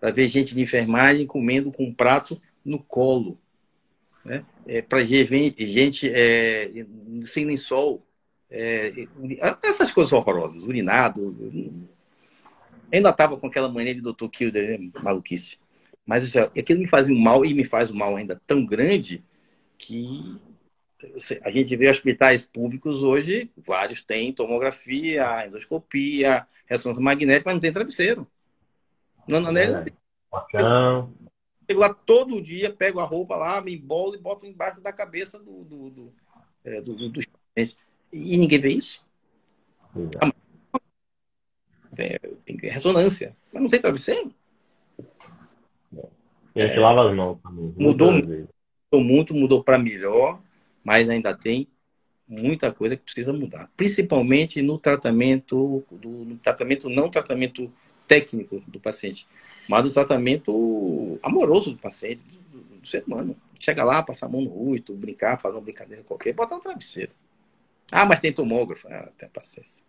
Para ver gente de enfermagem comendo com um prato no colo. Né? É, para ver gente é, sem lençol. É, essas coisas horrorosas, urinado. Ainda estava com aquela mania de Dr. Kilder, né? maluquice. Mas isso, aquilo me faz um mal e me faz um mal ainda tão grande que a gente vê hospitais públicos hoje, vários têm tomografia, endoscopia, ressonância magnética, mas não tem travesseiro. Não, não, é. não tem. Chego lá todo dia, pego a roupa lá, me embolo e boto embaixo da cabeça do, do, do, é, do, do dos pacientes. E ninguém vê isso. É, tem ressonância, mas não tem travesseiro. A gente é, lava as mãos também. Mudou, mudou muito, mudou para melhor, mas ainda tem muita coisa que precisa mudar. Principalmente no tratamento, do, no tratamento não tratamento técnico do paciente, mas do tratamento amoroso do paciente, do, do ser humano. Chega lá, passar a mão no rosto, brincar, fazer uma brincadeira qualquer, botar um travesseiro. Ah, mas tem tomógrafo. Ah, tem paciência.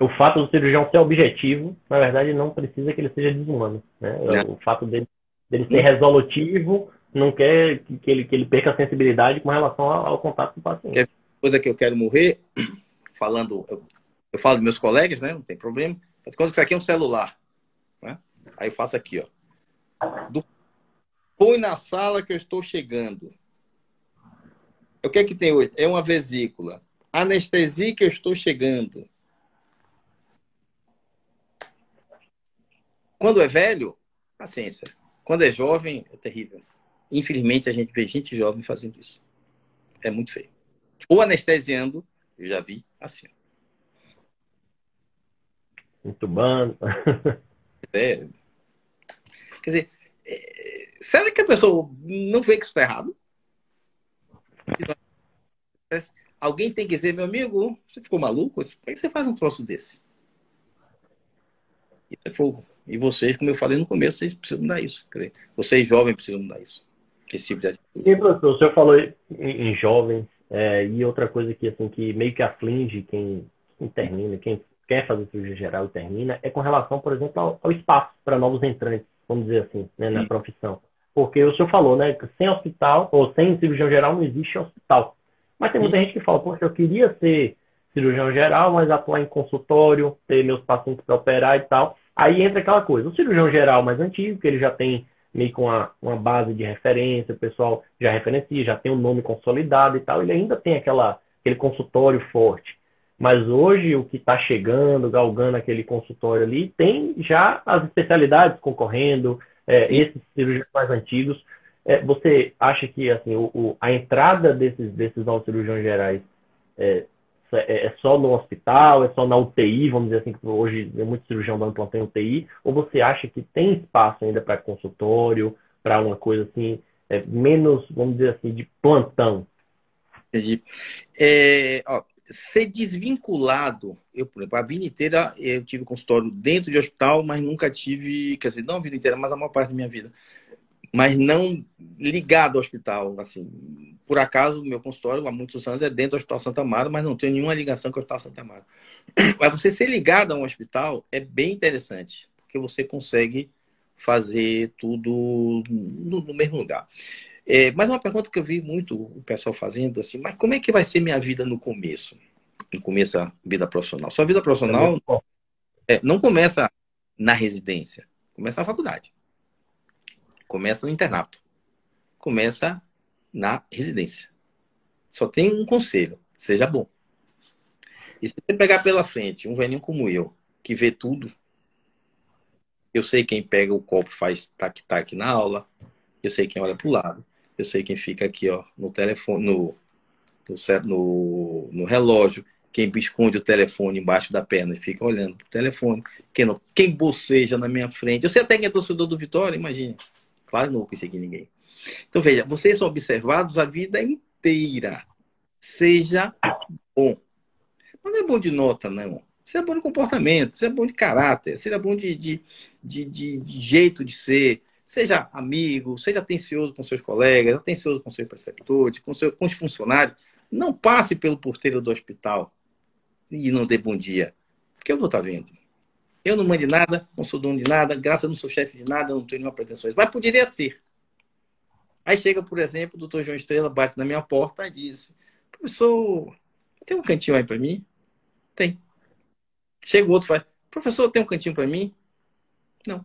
O fato do cirurgião ser objetivo, na verdade, não precisa que ele seja desumano. Né? O fato dele dele ser resolutivo, não quer que ele, que ele perca a sensibilidade com relação ao, ao contato com o paciente. Que coisa que eu quero morrer, <clears throat> falando, eu, eu falo dos meus colegas, né? Não tem problema. Quando isso aqui é um celular, né? Aí eu faço aqui, ó. Do... Põe na sala que eu estou chegando. O que é que tem hoje? É uma vesícula. Anestesia que eu estou chegando. Quando é velho, paciência. Quando é jovem, é terrível. Infelizmente, a gente vê gente jovem fazendo isso. É muito feio. Ou anestesiando, eu já vi assim. Entubando. É. Quer dizer, é... será que a pessoa não vê que isso está errado? Alguém tem que dizer, meu amigo, você ficou maluco? Por que você faz um troço desse? Isso é fogo. E vocês, como eu falei no começo, vocês precisam mudar isso. Dizer, vocês jovens precisam mudar isso. Esse tipo de atitude. E, professor, o senhor falou em, em jovens, é, e outra coisa que, assim, que meio que aflige quem, quem termina, quem quer fazer cirurgia geral e termina, é com relação, por exemplo, ao, ao espaço para novos entrantes, vamos dizer assim, né, na Sim. profissão. Porque o senhor falou, né, que sem hospital, ou sem cirurgião geral, não existe hospital. Mas tem muita Sim. gente que fala, poxa, eu queria ser cirurgião geral, mas atuar em consultório, ter meus pacientes para operar e tal. Aí entra aquela coisa, o cirurgião geral mais antigo, que ele já tem meio com uma, uma base de referência, o pessoal já referencia, já tem um nome consolidado e tal, ele ainda tem aquela, aquele consultório forte. Mas hoje o que está chegando, galgando aquele consultório ali, tem já as especialidades concorrendo, é, esses cirurgiões mais antigos. É, você acha que assim, o, o, a entrada desses, desses novos cirurgiões gerais é, é, é, só no hospital, é só na UTI, vamos dizer assim, que hoje é muito cirurgião dando plantão em UTI, ou você acha que tem espaço ainda para consultório, para uma coisa assim, é, menos, vamos dizer assim, de plantão? Entendi. É, ó, ser desvinculado, eu, por exemplo, a vida inteira eu tive consultório dentro de hospital, mas nunca tive, quer dizer, não a vida inteira, mas a maior parte da minha vida mas não ligado ao hospital. Assim, por acaso, meu consultório há muitos anos é dentro do Hospital Santa Amaro, mas não tem nenhuma ligação com o Hospital Santa Amaro. <clears throat> Mas você ser ligado a um hospital é bem interessante, porque você consegue fazer tudo no, no mesmo lugar. É, mas uma pergunta que eu vi muito o pessoal fazendo assim, mas como é que vai ser minha vida no começo? No começo da vida profissional. Sua vida profissional é, não começa na residência, começa na faculdade. Começa no internato. Começa na residência. Só tem um conselho: seja bom. E se você pegar pela frente um velhinho como eu, que vê tudo, eu sei quem pega o copo faz tac-tac na aula, eu sei quem olha para o lado, eu sei quem fica aqui ó, no telefone, no, no, no, relógio, quem esconde o telefone embaixo da perna e fica olhando para o telefone, quem, não, quem boceja na minha frente. Eu sei até quem é torcedor do Vitória, imagine. Claro, não vou perseguir ninguém. Então, veja, vocês são observados a vida inteira. Seja bom. Mas não é bom de nota, não. Seja bom de comportamento, seja bom de caráter, seja bom de, de, de, de, de jeito de ser. Seja amigo, seja atencioso com seus colegas, atencioso com seus preceptores, com, seu, com os funcionários. Não passe pelo porteiro do hospital e não dê bom dia. Porque eu vou estar vendo. Eu não mando de nada, não sou dono de nada, graças a não sou chefe de nada, não tenho nenhuma pretensão. Mas poderia ser. Aí chega, por exemplo, o doutor João Estrela, bate na minha porta e diz: Professor, tem um cantinho aí para mim? Tem. Chega o outro e fala: Professor, tem um cantinho para mim? Não.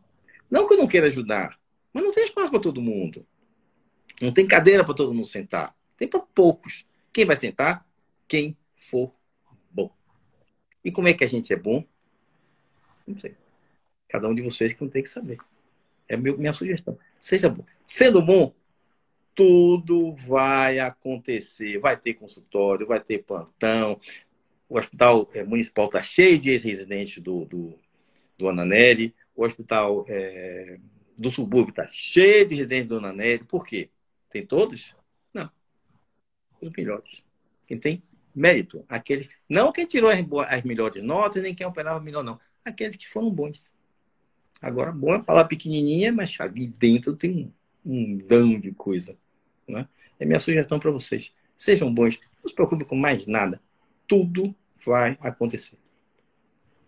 Não que eu não queira ajudar, mas não tem espaço para todo mundo. Não tem cadeira para todo mundo sentar. Tem para poucos. Quem vai sentar? Quem for bom. E como é que a gente é bom? Não sei. Cada um de vocês que não tem que saber. É minha sugestão. Seja bom. Sendo bom, tudo vai acontecer. Vai ter consultório, vai ter plantão. O hospital é, municipal está cheio de ex-residentes do, do, do Ananelli. O hospital é, do subúrbio está cheio de residentes do Ananelli. Por quê? Tem todos? Não. Os melhores. Quem tem mérito. Aqueles, não quem tirou as, as melhores notas, nem quem operava melhor, não aqueles que foram bons. Agora, bom é falar pequenininha, mas ali dentro tem um, um dão de coisa. Né? É minha sugestão para vocês. Sejam bons, não se preocupem com mais nada. Tudo vai acontecer.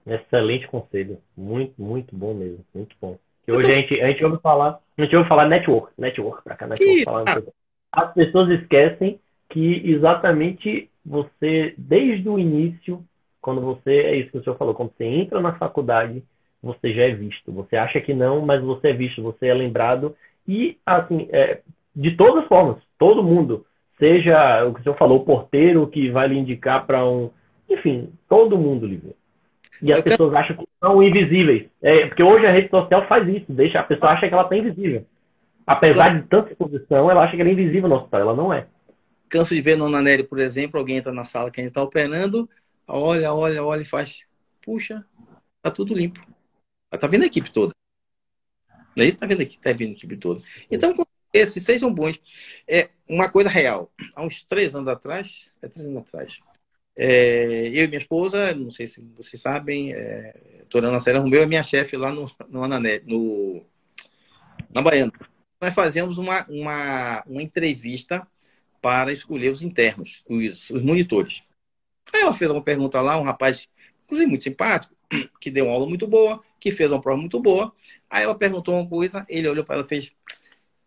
Excelente conselho. Muito, muito bom mesmo. Muito bom. Que hoje tô... a, gente, a gente ouve falar, a gente ouve falar network, network para cá, network. Ah. As pessoas esquecem que exatamente você, desde o início, quando você, é isso que o senhor falou, quando você entra na faculdade, você já é visto. Você acha que não, mas você é visto, você é lembrado. E, assim, é, de todas as formas, todo mundo, seja o que o senhor falou, o porteiro que vai lhe indicar para um. Enfim, todo mundo lhe vê. E as pessoas acham que são invisíveis. É, porque hoje a rede social faz isso, deixa a pessoa acha que ela está invisível. Apesar de tanta exposição, ela acha que ela é invisível no hospital, ela não é. Canso de ver no Nanelli, por exemplo, alguém entra na sala que a gente está operando, olha, olha, olha e faz. Puxa, tá tudo limpo. Tá vendo a equipe toda. Não é isso? Tá vendo aqui? Tá vendo a equipe toda. Então, esses sejam bons. É uma coisa real. Há uns três anos atrás, é três anos atrás, é, eu e minha esposa, não sei se vocês sabem, é, Torana Serra Romeu é minha chefe lá no, no Anané, no, na Baiana. Nós fazemos uma, uma, uma entrevista para escolher os internos, os, os monitores. Aí ela fez uma pergunta lá, um rapaz, inclusive muito simpático, <clears throat> que deu uma aula muito boa, que fez uma prova muito boa. Aí ela perguntou uma coisa, ele olhou para ela e fez: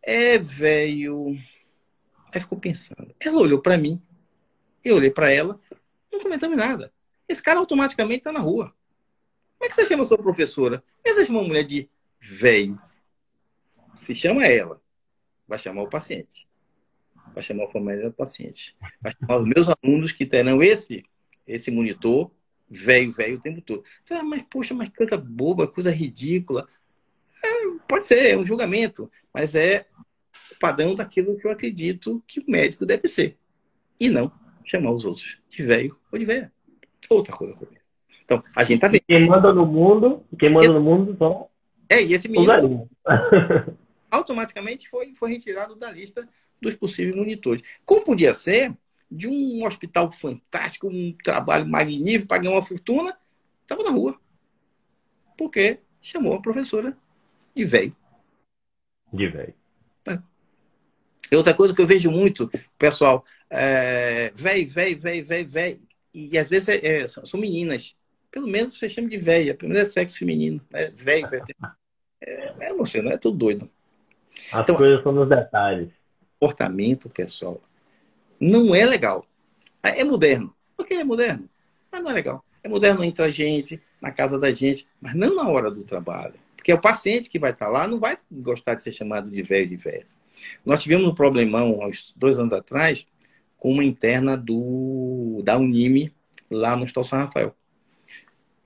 É, velho. Aí ficou pensando. Ela olhou para mim, eu olhei para ela, não comentamos nada. Esse cara automaticamente está na rua. Como é que você chama sua professora? Como você chama uma mulher de velho? Se chama ela, vai chamar o paciente. Vai chamar a família do paciente. Vai chamar os meus alunos que terão esse, esse monitor velho, velho o tempo todo. Você, ah, mas poxa, mas coisa boba, coisa ridícula. É, pode ser, é um julgamento, mas é o padrão daquilo que eu acredito que o médico deve ser. E não chamar os outros de velho ou de velha. Outra coisa. Então, a gente tá vendo. Quem manda no mundo, quem manda no mundo são. É, e esse menino automaticamente foi, foi retirado da lista dos possíveis monitores. Como podia ser de um hospital fantástico, um trabalho magnífico, paguei uma fortuna, estava na rua. Porque chamou a professora de velho. De velho. É. Outra coisa que eu vejo muito, pessoal, é, velho, velho, velho, velho, velho. E às vezes é, é, são meninas. Pelo menos você chama de velha, pelo menos é sexo feminino. Né? Velho, velho. <laughs> É, eu não sei, não é tudo doido. As então, coisas são nos detalhes. Comportamento, pessoal, não é legal. É moderno. Porque é moderno. Mas não é legal. É moderno entre a gente, na casa da gente, mas não na hora do trabalho. Porque o paciente que vai estar lá não vai gostar de ser chamado de velho de velho. Nós tivemos um problemão, uns dois anos atrás, com uma interna do, da Unime, lá no Hospital São Rafael.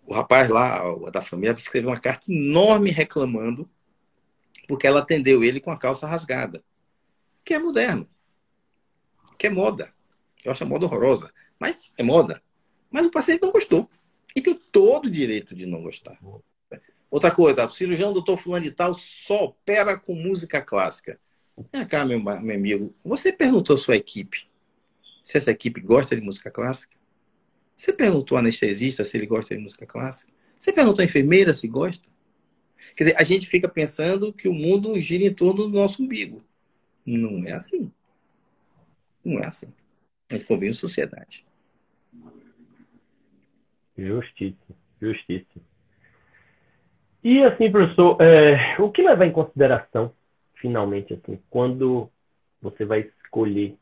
O rapaz lá, da família, escreveu uma carta enorme reclamando porque ela atendeu ele com a calça rasgada. Que é moderno que é moda. Eu acho a moda horrorosa, mas é moda. Mas o paciente não gostou. E tem todo o direito de não gostar. Outra coisa, o cirurgião doutor fulano de tal só opera com música clássica. Vem cá, meu, meu amigo, você perguntou à sua equipe se essa equipe gosta de música clássica? Você perguntou ao anestesista se ele gosta de música clássica? Você perguntou à enfermeira se gosta? Quer dizer, a gente fica pensando que o mundo gira em torno do nosso umbigo. Não é assim. Não é assim. A gente convive em sociedade. Justíssimo, justíssimo. E assim, professor, é, o que levar em consideração, finalmente, assim, quando você vai escolher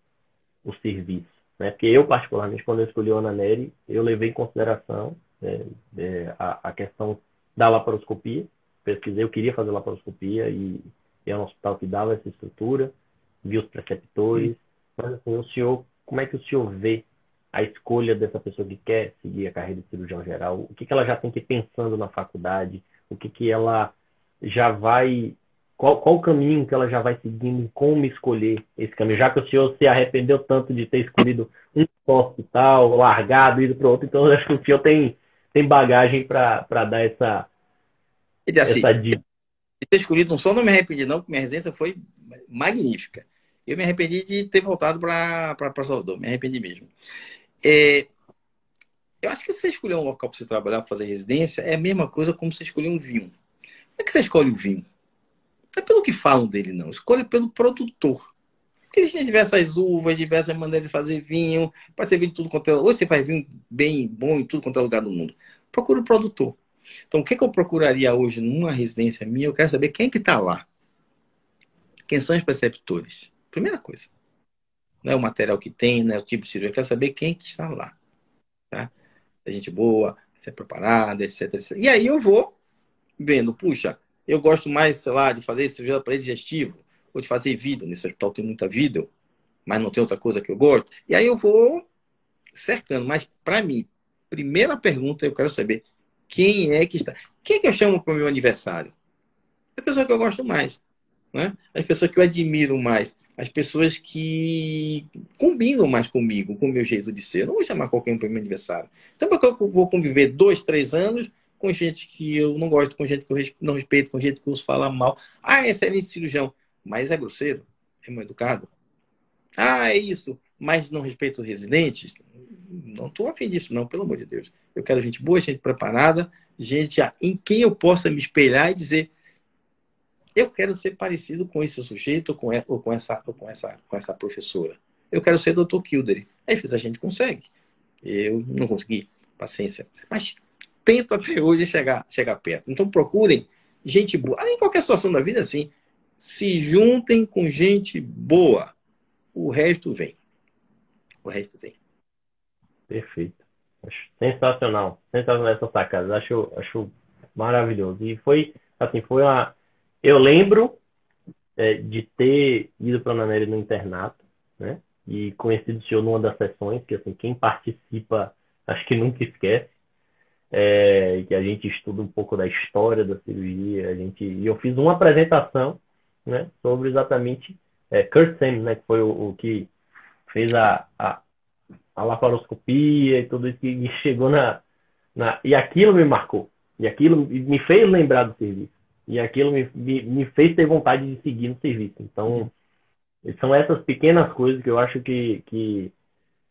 o serviço? Né? Porque eu, particularmente, quando eu escolhi o Ananeri, eu levei em consideração é, é, a, a, questão da laparoscopia. Pesquisei, eu queria fazer laparoscopia e, e é um hospital que dava essa estrutura, vi os preceptores, mas assim, o senhor, como é que o senhor vê a escolha dessa pessoa que quer seguir a carreira de cirurgião geral? O que, que ela já tem que ir pensando na faculdade? O que, que ela já vai. Qual, qual o caminho que ela já vai seguindo? Como escolher esse caminho? Já que o senhor se arrependeu tanto de ter escolhido um hospital, largado, ido para outro, então eu acho que o senhor tem, tem bagagem para dar essa, assim, essa dica. De ter escolhido um só, não me arrependi, não, porque minha residência foi magnífica eu me arrependi de ter voltado para Salvador, me arrependi mesmo. É, eu acho que você escolher um local para você trabalhar, para fazer residência, é a mesma coisa como você escolher um vinho. Como é que você escolhe o vinho? Não é pelo que falam dele, não. Escolhe pelo produtor. Porque existem diversas uvas, diversas maneiras de fazer vinho. Pode ser vinho de tudo quanto é... Ou você faz vinho bem bom em tudo quanto é lugar do mundo. Procura o produtor. Então, o que, que eu procuraria hoje numa residência minha? Eu quero saber quem é que está lá. Quem são os preceptores? Primeira coisa. Não é o material que tem, não é o tipo de cirurgia. Eu quero saber quem que está lá. Tá? É gente boa, se é preparada, etc, etc. E aí eu vou vendo, puxa, eu gosto mais, sei lá, de fazer cirurgia aparelho digestivo, ou de fazer vida. Nesse hospital tem muita vida, mas não tem outra coisa que eu gosto. E aí eu vou cercando. Mas, para mim, primeira pergunta, eu quero saber quem é que está. Quem é que eu chamo para o meu aniversário? É a pessoa que eu gosto mais. Né? As pessoas que eu admiro mais as pessoas que combinam mais comigo, com o meu jeito de ser. Eu não vou chamar qualquer um para meu aniversário. Então, porque eu vou conviver dois, três anos com gente que eu não gosto, com gente que eu não respeito, com gente que eu uso falar mal. Ah, é excelente cirurgião, mas é grosseiro, é mal educado. Ah, é isso, mas não respeito residentes. Não estou afim disso, não, pelo amor de Deus. Eu quero gente boa, gente preparada, gente em quem eu possa me espelhar e dizer eu quero ser parecido com esse sujeito ou com essa, ou com essa, com essa professora. Eu quero ser Dr. Kildare. Às vezes a gente consegue. Eu não consegui. Paciência. Mas tento até hoje chegar, chegar perto. Então procurem gente boa. Em qualquer situação da vida, assim, se juntem com gente boa. O resto vem. O resto vem. Perfeito. Sensacional. Sensacional essa sacada. Acho, acho maravilhoso. E foi, assim, foi uma eu lembro é, de ter ido para a Naneri no internato, né? E conheci o senhor numa das sessões, que assim, quem participa, acho que nunca esquece, é, que a gente estuda um pouco da história da cirurgia, a gente, e eu fiz uma apresentação, né, sobre exatamente é, Kurt Sam, né, que foi o, o que fez a, a, a, laparoscopia e tudo isso que chegou na, na, e aquilo me marcou, e aquilo me fez lembrar do serviço, e aquilo me, me, me fez ter vontade de seguir no serviço. Então, são essas pequenas coisas que eu acho que, que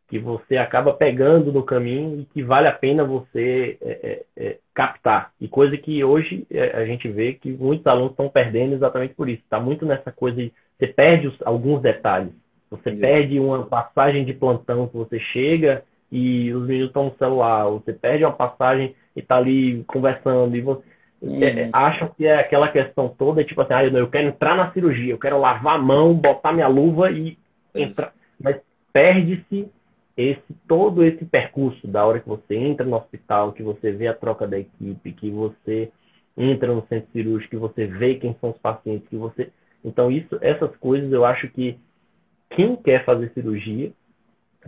que você acaba pegando no caminho e que vale a pena você é, é, é captar. E coisa que hoje é, a gente vê que muitos alunos estão perdendo exatamente por isso. Está muito nessa coisa de você perde os, alguns detalhes. Você isso. perde uma passagem de plantão que você chega e os meninos estão no celular. Você perde uma passagem e está ali conversando e você hum. é, acham que é aquela questão toda, tipo assim, ah, eu quero entrar na cirurgia, eu quero lavar a mão, botar minha luva e entrar. Mas perde-se esse todo esse percurso da hora que você entra no hospital, que você vê a troca da equipe, que você entra no centro cirúrgico, que você vê quem são os pacientes, que você então isso, essas coisas eu acho que quem quer fazer cirurgia,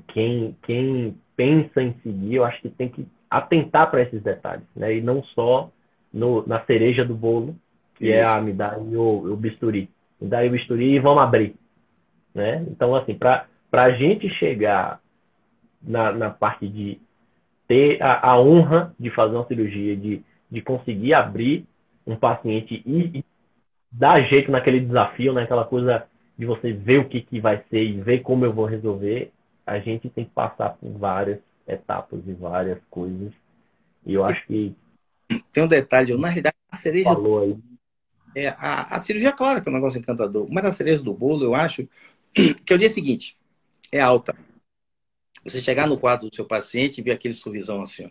quem quem pensa em seguir, eu acho que tem que atentar para esses detalhes, né? E não só no, na cereja do bolo, que é, isso. é a me dá o, o bisturi, me dá o bisturi e vamos abrir, né? Então assim, para para a gente chegar na, na parte de ter a, a, honra de fazer uma cirurgia, de, de conseguir abrir um paciente e, e dar jeito naquele desafio, naquela coisa de você ver o que, que vai ser e ver como eu vou resolver, a gente tem que passar por várias etapas e várias coisas. E eu acho que. Tem um detalhe, na realidade, a cereja. Falou aí. É, a, a cirurgia, claro que é um negócio encantador, mas a cereja do bolo, eu acho <clears throat> que é o dia seguinte. É alta. Você chegar no quadro do seu paciente e ver aquele sorrisão assim, ó.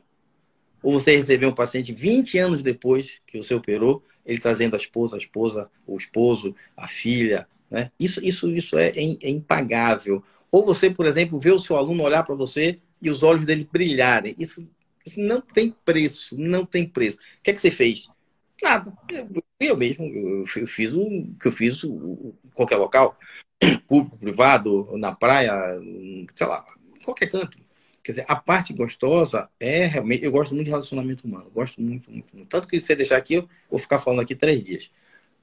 Ou você receber um paciente 20 anos depois que você operou, ele trazendo a esposa, a esposa, o esposo, a filha, né? Isso, isso, isso é, é impagável. Ou você, por exemplo, ver o seu aluno olhar para você e os olhos dele brilharem. Isso, não tem preço, não tem preço. O que é que você fez? Nada. Eu, eu mesmo, eu, fiz o que eu fiz em qualquer local, <clears throat> público, privado, na praia, sei lá, qualquer canto. Quer dizer, a parte gostosa é realmente. Eu gosto muito de relacionamento humano. Gosto muito, muito, muito. Tanto que se você deixar aqui, eu vou ficar falando aqui três dias.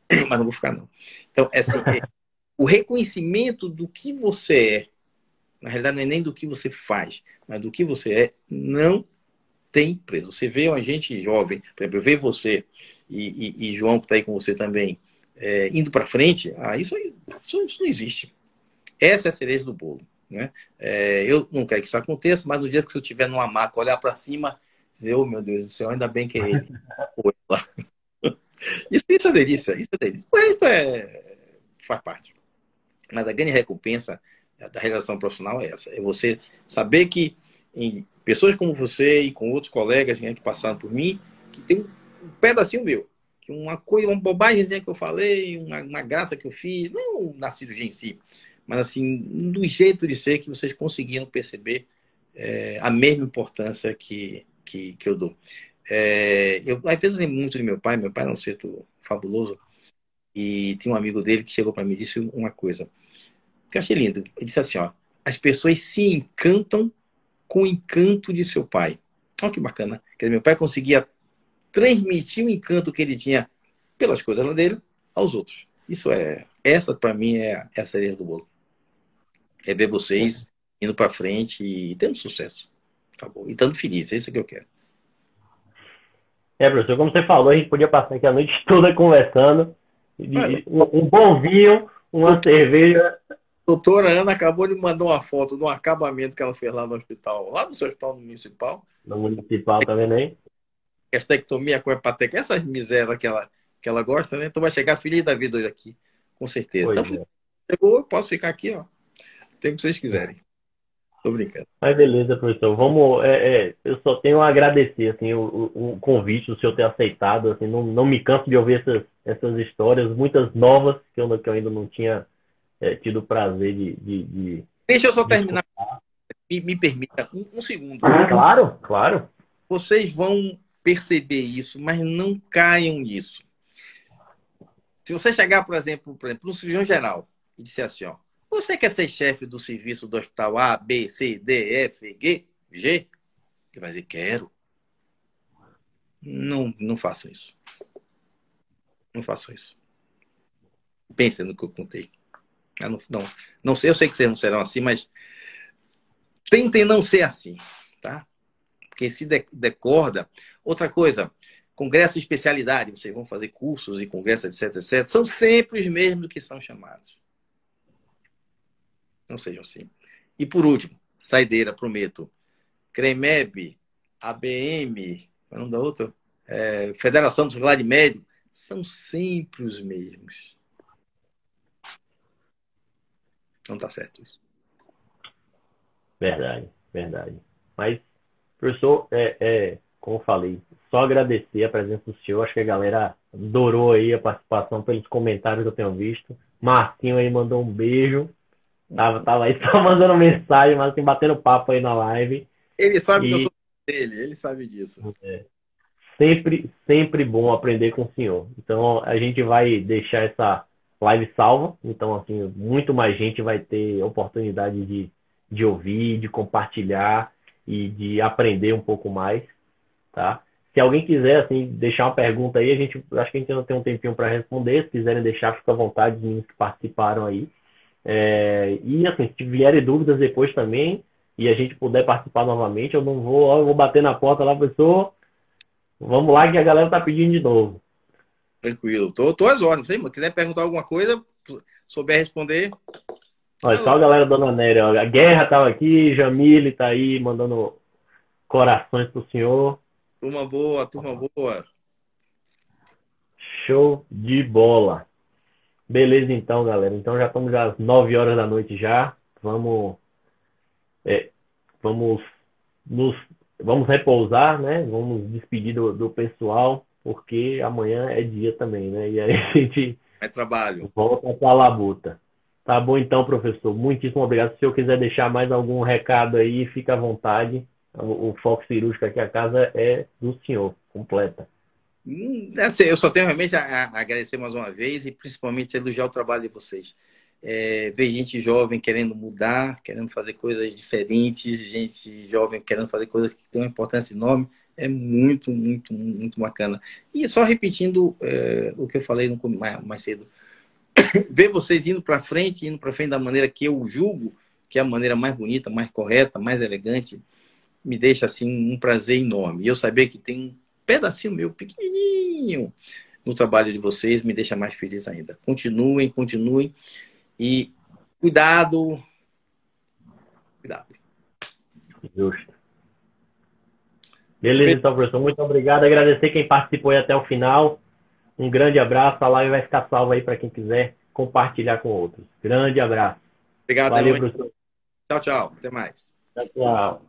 <clears throat> Mas não vou ficar, não. Então, é assim, é, o reconhecimento do que você é, na realidade, não é nem do que você faz, mas do que você é, não tem preço. Você vê uma gente jovem, por exemplo, vê você e, e, e João, que está aí com você também, é, indo para frente, ah, isso, isso, isso não existe. Essa é a cereja do bolo. Né? É, eu não quero que isso aconteça, mas no dia que eu estiver numa maca, olhar para cima, dizer, oh meu Deus do céu, ainda bem que é ele. <laughs> isso, isso é delícia, isso é delícia. Isso é, faz parte. Mas a grande recompensa da relação profissional é essa: é você saber que em pessoas como você e com outros colegas né, que passaram por mim, que tem um pedacinho meu, que uma coisa, uma bobagemzinha que eu falei, uma, uma graça que eu fiz, não na cirurgia em si, mas assim, do jeito de ser que vocês conseguiram perceber é, a mesma importância que, que, que eu dou. É, eu, às vezes eu lembro muito de meu pai, meu pai era um certo fabuloso, e tinha um amigo dele que chegou para mim e disse uma coisa que eu achei lindo. Ele disse assim: ó, as pessoas se encantam com o encanto de seu pai. Olha que bacana. Quer dizer, meu pai conseguia transmitir o encanto que ele tinha pelas coisas dele aos outros. Isso é, essa para mim é, é a cereja do bolo é ver vocês indo para frente e tendo sucesso. Acabou. E estando feliz, é isso que eu quero. É, professor, como você falou, a gente podia passar aqui a noite <laughs> toda conversando. Um, um bom vinho, uma cerveja. Doutora Ana acabou de mandar uma foto do acabamento que ela fez lá no hospital, lá no seu hospital municipal. No municipal também, né? Estectomia com hepateca, essas misérias que ela, que ela gosta, né? Então vai chegar feliz da vida hoje aqui, com certeza. Pois então, é. eu posso ficar aqui, ó tempo que vocês quiserem. Tô brincando. Mas beleza, professor. Vamos. É, é, eu só tenho a agradecer assim, o, o, convite, o senhor ter aceitado. Assim, não, não me canso de ouvir essas, essas histórias, muitas novas, que eu, que eu ainda não tinha é, tido o prazer de, de, de Deixa eu só terminar. Me, me, permita um, um segundo. Claro, claro. Vocês vão perceber isso, mas não caiam nisso. Se você chegar, por exemplo, por exemplo, no cirurgião geral e disser assim, ó, Você quer ser chefe do serviço do hospital A, B, C, D, F, G, G? Ele vai dizer, quero. Não, não façam isso. Não façam isso. Pensem no que eu contei. Não, não, não sei, eu sei que vocês não serão assim, mas tentem não ser assim, tá? Porque se decorda. Outra coisa, congresso de especialidade, vocês vão fazer cursos e congressos, etc, etc, são sempre os mesmos que são chamados. Não sejam assim. E por último, saideira, prometo. CREMEB, ABM, qual é o nome da outra? É, Federação do Salário Médio, são sempre os mesmos. Não está certo isso. Verdade, verdade. Mas, professor, é, é, como eu falei, só agradecer a presença do senhor. Acho que a galera adorou aí a participação pelos comentários que eu tenho visto. Marcinho aí mandou um beijo. Tava, tava aí <laughs> só mandando mensagem, mas assim, batendo papo aí na live. Ele sabe e... que eu sou dele, ele sabe disso. É. Sempre, sempre bom aprender com o senhor. Então a gente vai deixar essa live salva. Então, assim, muito mais gente vai ter oportunidade de, de ouvir, de compartilhar e de aprender um pouco mais, tá? Se alguém quiser, assim, deixar uma pergunta aí, a gente, acho que a gente não tem um tempinho para responder. Se quiserem deixar, fica à vontade, os meninos que participaram aí. É, e assim, se vierem dúvidas depois também e a gente puder participar novamente, eu não vou, eu vou bater na porta lá, pessoal. Vamos lá que a galera tá pedindo de novo. Tranquilo, tô, tô às ordens. Se quiser perguntar alguma coisa, souber responder. Olha, só a galera da Dona Néria. A Guerra tava aqui, Jamile tá aí mandando corações pro senhor. Turma boa, turma boa. Show de bola. Beleza, então, galera. Então já estamos às 9 horas da noite já. Vamos, é, vamos nos, vamos repousar, né? Vamos despedir do, do pessoal, porque amanhã é dia também, né? E aí <laughs> a gente é trabalho. volta para a labuta. Tá bom, então, professor. Muitíssimo obrigado. Se o senhor quiser deixar mais algum recado aí, fica à vontade. O, o foco cirúrgico aqui, a casa é do senhor, completa. Hum, assim, eu só tenho realmente a, a, agradecer mais uma vez e principalmente elogiar o trabalho de vocês. É, ver gente jovem querendo mudar, querendo fazer coisas diferentes, gente jovem querendo fazer coisas que têm uma importância enorme, é muito, muito, muito bacana. E só repetindo é, o que eu falei no, mais, mais cedo, <coughs> ver vocês indo para frente, indo para frente da maneira que eu julgo que é a maneira mais bonita, mais correta, mais elegante, me deixa assim um prazer enorme. E eu saber que tem pedacinho meu pequenininho no trabalho de vocês me deixa mais feliz ainda. Continuem, continuem e cuidado. Cuidado. Justo. Beleza, então, professor. Muito obrigado. Agradecer quem participou aí até o final. Um grande abraço. A live vai ficar salva aí para quem quiser compartilhar com outros. Grande abraço. Obrigado, Valeu, professor. Tchau, tchau. Até mais. Tchau, tchau.